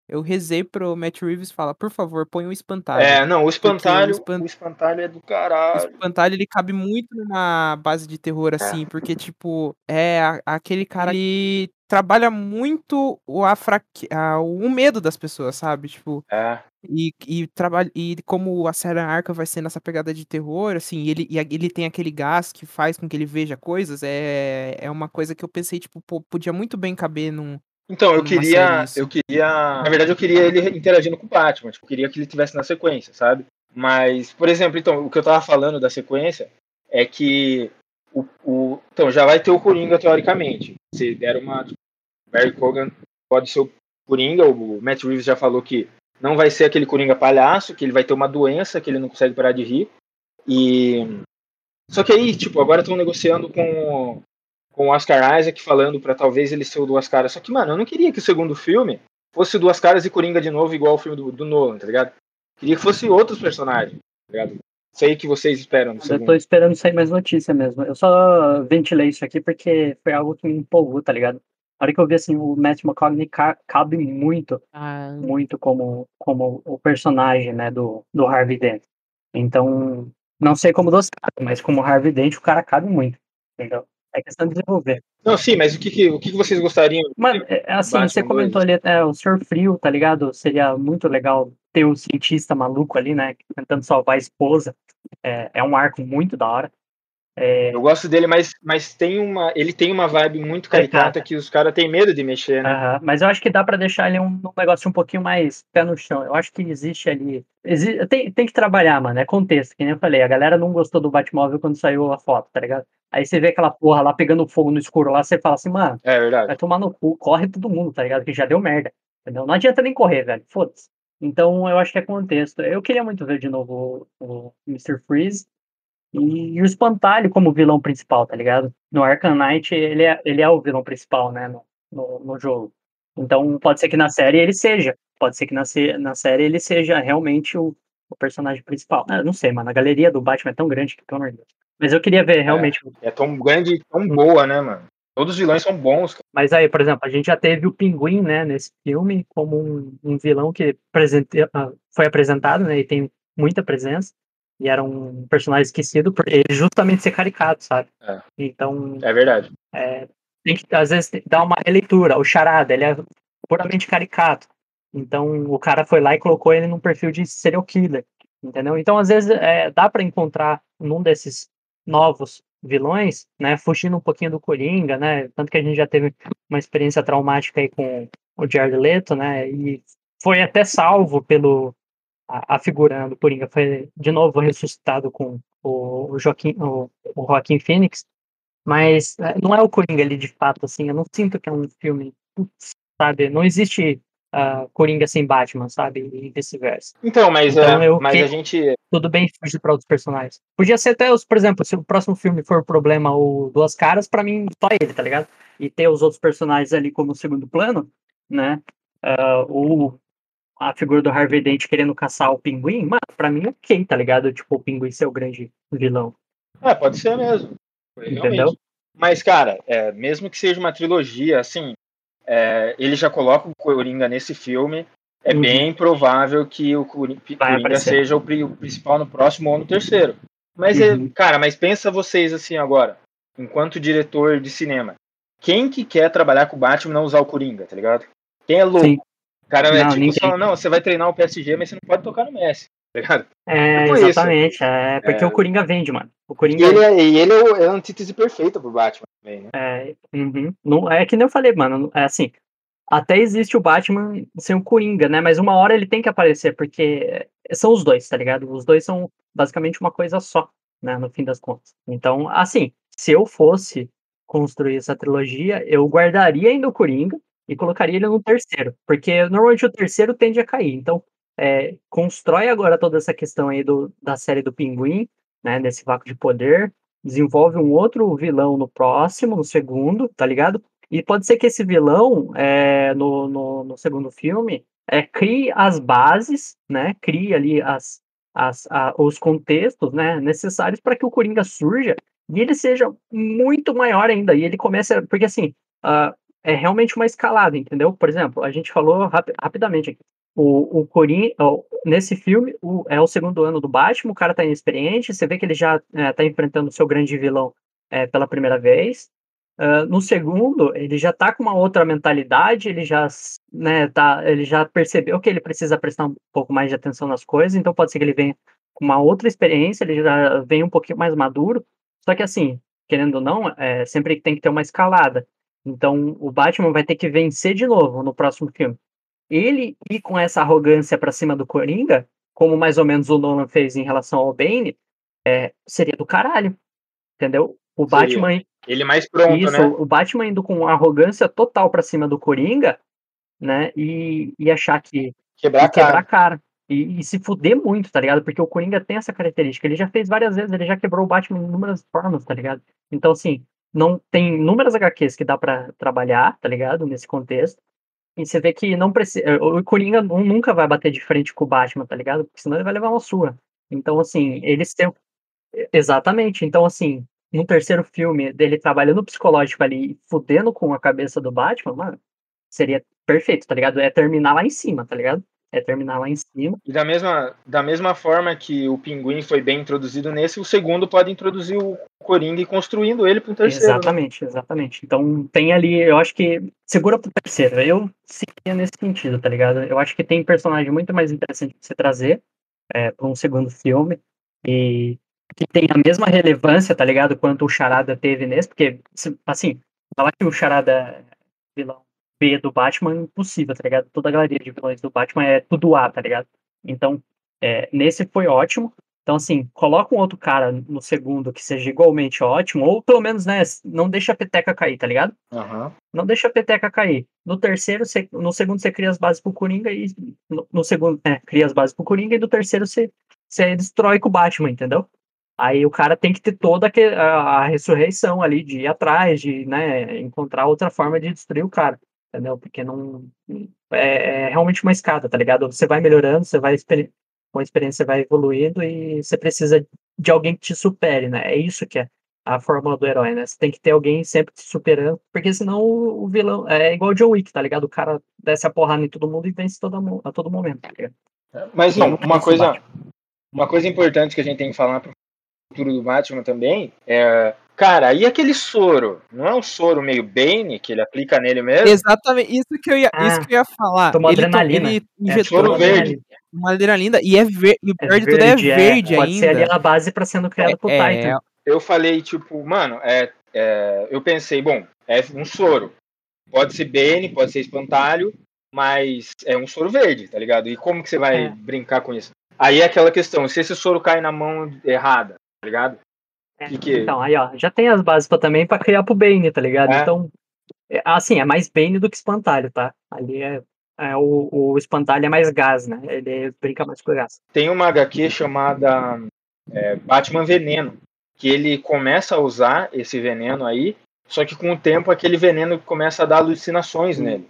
eu rezei pro Matt Reeves e fala, por favor, põe um espantalho. É, não, o espantalho, espan- o espantalho é do O caralho. espantalho ele cabe muito numa base de terror assim, porque tipo, é a- aquele cara ele trabalha muito o afraque, a- o medo das pessoas, sabe? Tipo, É. e, e trabalha e como a série Arca vai ser nessa pegada de terror, assim, e ele, e ele tem aquele gás que faz com que ele veja coisas, é, é uma coisa que eu pensei, tipo, pô, podia muito bem caber num. Então, eu queria. Eu queria. Na verdade, eu queria ele interagindo com o Batman. Tipo, eu queria que ele tivesse na sequência, sabe? Mas, por exemplo, então, o que eu tava falando da sequência é que o, o- então já vai ter o Coringa teoricamente. Se der uma Barry Cogan pode ser o Coringa, o Matt Reeves já falou que não vai ser aquele Coringa palhaço, que ele vai ter uma doença que ele não consegue parar de rir. E só que aí, tipo, agora estão negociando com com o Oscar Isaac falando pra talvez ele ser o Duas Caras. Só que, mano, eu não queria que o segundo filme fosse o Duas Caras e Coringa de novo, igual o filme do, do Nolan, tá ligado? Queria que fosse outros personagens, tá ligado? Sei que vocês esperam no Eu tô esperando sair mais notícia mesmo. Eu só ventilei isso aqui porque foi algo que me empolgou, tá ligado? Na hora que eu vi assim, o Matt McConaughey ca- cabe muito, muito como, como o personagem, né, do, do Harvey Dent. Então, não sei como dos caras, mas como Harvey Dent, o cara cabe muito, entendeu? É questão de desenvolver. Não, sim, mas o que, que, o que vocês gostariam? Mano, é, é assim, Batman você comentou ali, é, o Senhor Frio, tá ligado? Seria muito legal ter o cientista maluco ali, né? Tentando salvar a esposa. É, é um arco muito da hora. É, Eu gosto dele, mas, mas tem uma, ele tem uma vibe muito caricata que os caras têm medo de mexer, né? Aham, Mas eu acho que dá pra deixar ele um, um negócio um pouquinho mais pé no chão. Eu acho que existe ali. exi- tem, tem que trabalhar, mano. É contexto, que nem eu falei. A galera não gostou do Batmóvel quando saiu a foto, tá ligado? Aí você vê aquela porra lá pegando fogo no escuro lá, você fala assim, mano, É verdade. vai tomar no cu, corre todo mundo, tá ligado? Que já deu merda. Entendeu? Não adianta nem correr, velho. Foda-se. Então eu acho que é contexto. Eu queria muito ver de novo o, o Mr. Freeze. E, e o Espantalho como vilão principal, tá ligado? No Arkham Knight, ele é, ele é o vilão principal, né? No, no, no jogo. Então pode ser que na série ele seja. Pode ser que na, na série ele seja realmente o, o personagem principal. Ah, não sei, mano. A galeria do Batman é tão grande que, pelo amor de Deus. Mas eu queria ver realmente É tão grande e tão boa, né, mano? Todos os vilões são bons, cara. Mas aí, por exemplo, a gente já teve o Pinguim, né, nesse filme, como um, um vilão que ah, foi apresentado, né, e tem muita presença. E era um personagem esquecido por ele justamente ser caricato, sabe? É. Então, É verdade. é, tem que, às vezes, dar uma releitura. O Charada, ele é puramente caricato. Então, o cara foi lá e colocou ele num perfil de serial killer, entendeu? Então, às vezes, é, dá para encontrar num desses novos vilões, né, fugindo um pouquinho do Coringa, né? Tanto que a gente já teve uma experiência traumática aí com o Jared Leto, né? E foi até salvo pelo a, a figura do Coringa foi de novo ressuscitado com o, o Joaquim, o, o Joaquim Phoenix, mas é, não é o Coringa ali de fato, assim, eu não sinto que é um filme, sabe, não existe ah, Coringa sem Batman, sabe, e vice-versa. Então, mas, Então, é, eu mas que- a gente. Tudo bem fugir para outros personagens. Podia ser até os, por exemplo, se o próximo filme for o problema o Duas Caras, pra mim só ele, tá ligado? E ter os outros personagens ali como segundo plano, né? Ah, o a figura do Harvey Dent querendo caçar o pinguim, mano, pra mim ok, tá ligado? Tipo, o pinguim ser o grande vilão. É, pode ser mesmo. Entendeu? Mas, cara, é, mesmo que seja uma trilogia, assim, é, ele já coloca o Coringa nesse filme. É Uhum. bem provável que o Coringa aparecer. seja o, o principal no próximo ou no terceiro. Mas, é, Uhum. cara, mas pensa vocês assim agora, enquanto diretor de cinema. Quem que quer trabalhar com o Batman e não usar o Coringa, tá ligado? Quem é louco? Sim. O cara é Não, tipo, ninguém. fala, não, você vai treinar o PSG, mas você não pode tocar no Messi, tá ligado? É, Tipo isso. exatamente. É, porque É. o Coringa vende, mano. O E Coringa ele é, e ele é, é a antítese perfeita pro Batman também, né? É, uhum. Não, é que nem eu falei, mano. É assim, até existe o Batman sem o Coringa, né? Mas uma hora ele tem que aparecer, porque são os dois, tá ligado? Os dois são basicamente uma coisa só, né? No fim das contas. Então, assim, se eu fosse construir essa trilogia, eu guardaria ainda o Coringa e colocaria ele no terceiro, porque normalmente o terceiro tende a cair. Então, é, constrói agora toda essa questão aí do, da série do Pinguim, né? Desse vácuo de poder, desenvolve um outro vilão no próximo, no segundo, tá ligado? E pode ser que esse vilão, é, no, no, no segundo filme, é, crie as bases, né? Crie ali as, as, a- os contextos né, necessários para que o Coringa surja e ele seja muito maior ainda. E ele começa. Porque assim, ah, é realmente uma escalada, entendeu? Por exemplo, a gente falou rapi- rapidamente aqui. O, o nesse filme, o- é o segundo ano do Batman, o cara tá inexperiente, você vê que ele já é, tá enfrentando o seu grande vilão é, pela primeira vez. Ah, no segundo, ele já tá com uma outra mentalidade, ele já, né, tá, ele já percebeu que ele precisa prestar um pouco mais de atenção nas coisas, então pode ser que ele venha com uma outra experiência, ele já vem um pouquinho mais maduro. Só que assim, querendo ou não, é, sempre tem que ter uma escalada. Então o Batman vai ter que vencer de novo no próximo filme. Ele ir com essa arrogância pra cima do Coringa, como mais ou menos o Nolan fez em relação ao Bane, é, seria do caralho. Entendeu? O Seria. Batman Ele mais pronto, isso, né? o Batman indo com arrogância total pra cima do Coringa, né? E, e achar que Quebrar a cara. quebrar cara. E, e se fuder muito, tá ligado? Porque o Coringa tem essa característica. Ele já fez várias vezes, ele já quebrou o Batman em inúmeras formas, tá ligado? Então, assim, não tem inúmeras HQs que dá pra trabalhar, tá ligado? Nesse contexto. E você vê que não precisa. O Coringa nu- nunca vai bater de frente com o Batman, tá ligado? Porque senão ele vai levar uma surra. Então, assim, eles têm. Exatamente. Então, assim, no terceiro filme dele trabalhando psicológico ali e fudendo com a cabeça do Batman, mano, seria perfeito, tá ligado? É terminar lá em cima, tá ligado? É terminar lá em cima. E da mesma, da mesma forma que o Pinguim foi bem introduzido nesse, o segundo pode introduzir o Coringa e construindo ele para um terceiro. né? exatamente, exatamente. Então tem ali, eu acho que segura pro terceiro. Eu seguiria nesse sentido, tá ligado? Eu acho que tem personagem muito mais interessante pra você trazer é, pra um segundo filme. E que tem a mesma relevância, tá ligado? Quanto o Charada teve nesse, porque, assim, falar que o Charada é vilão B do Batman é impossível, tá ligado? Toda a galeria de vilões do Batman é tudo A, tá ligado? Então, é, nesse foi ótimo. Então, assim, coloca um outro cara no segundo que seja igualmente ótimo, ou pelo menos, né, não deixa a peteca cair, tá ligado? Aham. Não deixa a peteca cair. No terceiro, você- no segundo, você cria as bases pro Coringa e. No, no segundo, é, cria as bases pro Coringa e no terceiro você, você destrói com o Batman, entendeu? Aí o cara tem que ter toda a, a ressurreição ali, de ir atrás, de né, encontrar outra forma de destruir o cara, entendeu? Porque não. É, é realmente uma escada, tá ligado? Você vai melhorando, você vai. Com a experiência, você vai evoluindo e você precisa de alguém que te supere, né? É isso que é a fórmula do herói, né? Você tem que ter alguém sempre te superando, porque senão o, o vilão é igual o John Wick, tá ligado? O cara desce a porrada em todo mundo e vence toda, mo- a todo momento, tá ligado? Mas Não, uma coisa, uma coisa importante que a gente tem que falar pro futuro do Batman também é. Cara, e aquele soro? Não é um soro meio Bane que ele aplica nele mesmo? Exatamente, isso que eu ia, Ah, isso que eu ia falar. tomou ele, adrenalina. ele É, injetou soro uma verde. uma adrenalina e é verde, e o É pior de tudo é verde Pode ser ali ainda. a base pra sendo criado por É, Titan. Eu falei, tipo, mano, é, é, eu pensei, bom, é um soro. Pode ser Bane, pode ser espantalho, mas é um soro verde, tá ligado? E como que você vai É. brincar com isso? Aí é aquela questão, se esse soro cai na mão errada, tá ligado? É, que que- Então, aí, ó, já tem as bases pra, também pra criar pro Bane, tá ligado? É. Então, é, assim, é mais Bane do que espantalho, tá? Ali é, é o, o espantalho é mais gás, né? Ele brinca mais com gás. Tem uma HQ chamada é, Batman Veneno, que ele começa a usar esse veneno aí, só que com o tempo aquele veneno começa a dar alucinações nele.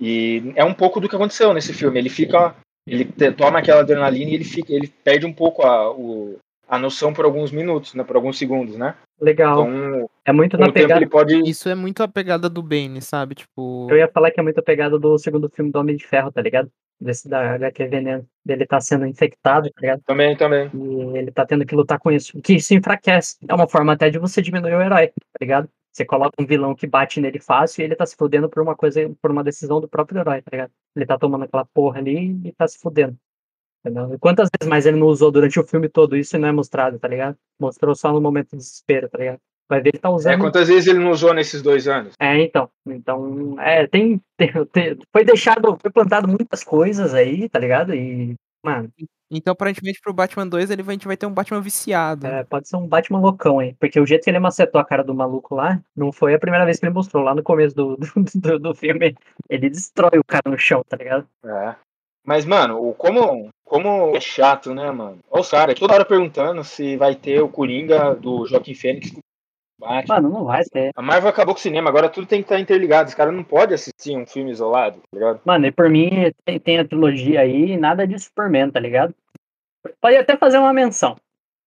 E é um pouco do que aconteceu nesse filme. Ele fica, ele toma aquela adrenalina e ele fica, ele perde um pouco a, o- a noção por alguns minutos, né, por alguns segundos, né? Legal. Então, é muito na tempo pegada. ele pode Isso é muito a pegada do Bane, sabe? Tipo, Eu ia falar que é muito a pegada do segundo filme do Homem de Ferro, tá ligado? Desse da HQ Veneno. Dele tá sendo infectado, tá ligado? também, também. E ele tá tendo que lutar com isso. Que isso enfraquece. É uma forma até de você diminuir o herói, tá ligado? Você coloca um vilão que bate nele fácil e ele tá se fudendo por uma coisa, por uma decisão do próprio herói, tá ligado? Ele tá tomando aquela porra ali e tá se fudendo. Entendeu? E quantas vezes mais ele não usou durante o filme todo isso e não é mostrado, tá ligado? Mostrou só no momento de desespero, tá ligado? Vai ver ele tá É, usando. quantas vezes ele não usou nesses dois anos? É, então. Então, é, tem, tem- tem- Foi deixado, foi plantado muitas coisas aí, tá ligado? E, mano, então aparentemente pro Batman 2 ele vai, a gente vai ter um Batman viciado. é, pode ser um Batman loucão, hein? Porque o jeito que ele macetou a cara do maluco lá, não foi a primeira vez que ele mostrou. Lá no começo do, do, do, do filme, ele destrói o cara no chão, tá ligado? É. Mas, mano, o como, como é chato, né, mano? Olha os caras toda hora perguntando se vai ter o Coringa do Joaquim Fênix com o Batman. Mano, não vai ter. A Marvel acabou com o cinema, agora tudo tem que estar interligado. Os caras não podem assistir um filme isolado, tá ligado? Mano, e por mim, tem, tem a trilogia aí e nada de Superman, tá ligado? Pode até fazer uma menção.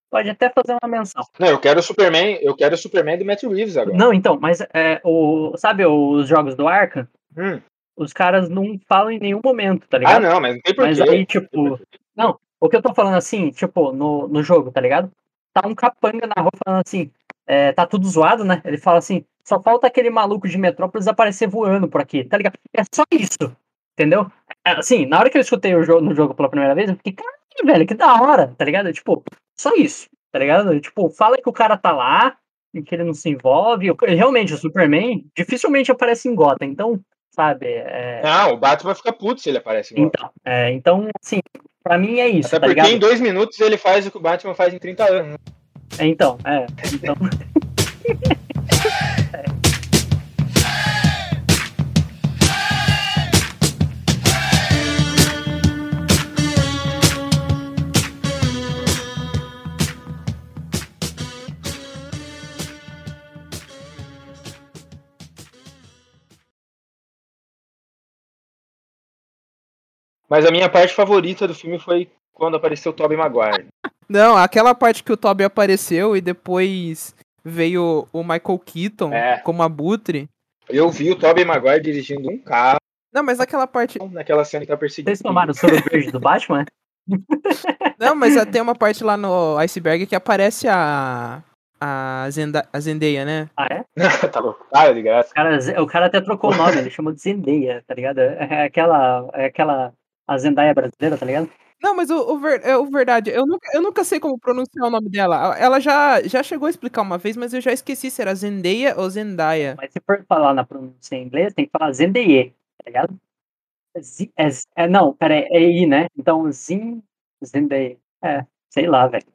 Pode até fazer uma menção. Não, eu quero o Superman, eu quero o Superman do Matt Reeves agora. Não, então, mas é, o, sabe os jogos do Arkham? Hum. Os caras não falam em nenhum momento, tá Ah, ligado? não, mas não tem Mas porquê. aí, tipo, não, o que eu tô falando assim, tipo, no, no jogo, tá ligado? Tá um capanga na rua falando assim, é, tá tudo zoado, né? Ele fala assim, só falta aquele maluco de Metrópolis aparecer voando por aqui, tá ligado? É só isso, entendeu? É, Assim, na hora que eu escutei o jogo no jogo pela primeira vez, eu fiquei, caralho, velho, que da hora, tá ligado? Tipo, só isso, tá ligado? Tipo, fala que o cara tá lá, e que ele não se envolve. Realmente, o Superman dificilmente aparece em Gotham, então, sabe? É, Não, o Batman fica puto se ele aparece. igual. então, é, então, assim, pra mim é isso, Até tá porque ligado? em dois minutos ele faz o que o Batman faz em 30 anos. né? É, Então, é. Então, Mas a minha parte favorita do filme foi quando apareceu o Tobey Maguire. Não, aquela parte que o Toby apareceu e depois veio o Michael Keaton É. como abutre. Eu vi o Tobey Maguire dirigindo um carro Não, mas aquela parte. naquela cena que tá perseguindo. vocês tomaram o soro verde do Batman? Não, mas tem uma parte lá no Iceberg que aparece a. A, Zenda... a Zendaya, né? Ah, é? tá louco. Para de graça. O cara, o cara até trocou o nome, ele chamou de Zendaya, tá ligado? É aquela, é aquela a Zendaya brasileira, tá ligado? Não, mas o, o, ver, é, o verdade, eu nunca, eu nunca sei como pronunciar o nome dela. Ela já, já chegou a explicar uma vez, mas eu já esqueci se era Zendaya ou Zendaya. Mas se for falar na pronúncia em inglês, tem que falar Zendaya, tá ligado? Z, é, é, não, pera aí, é I, né? Então, Zin, Zendaya. É, sei lá, velho.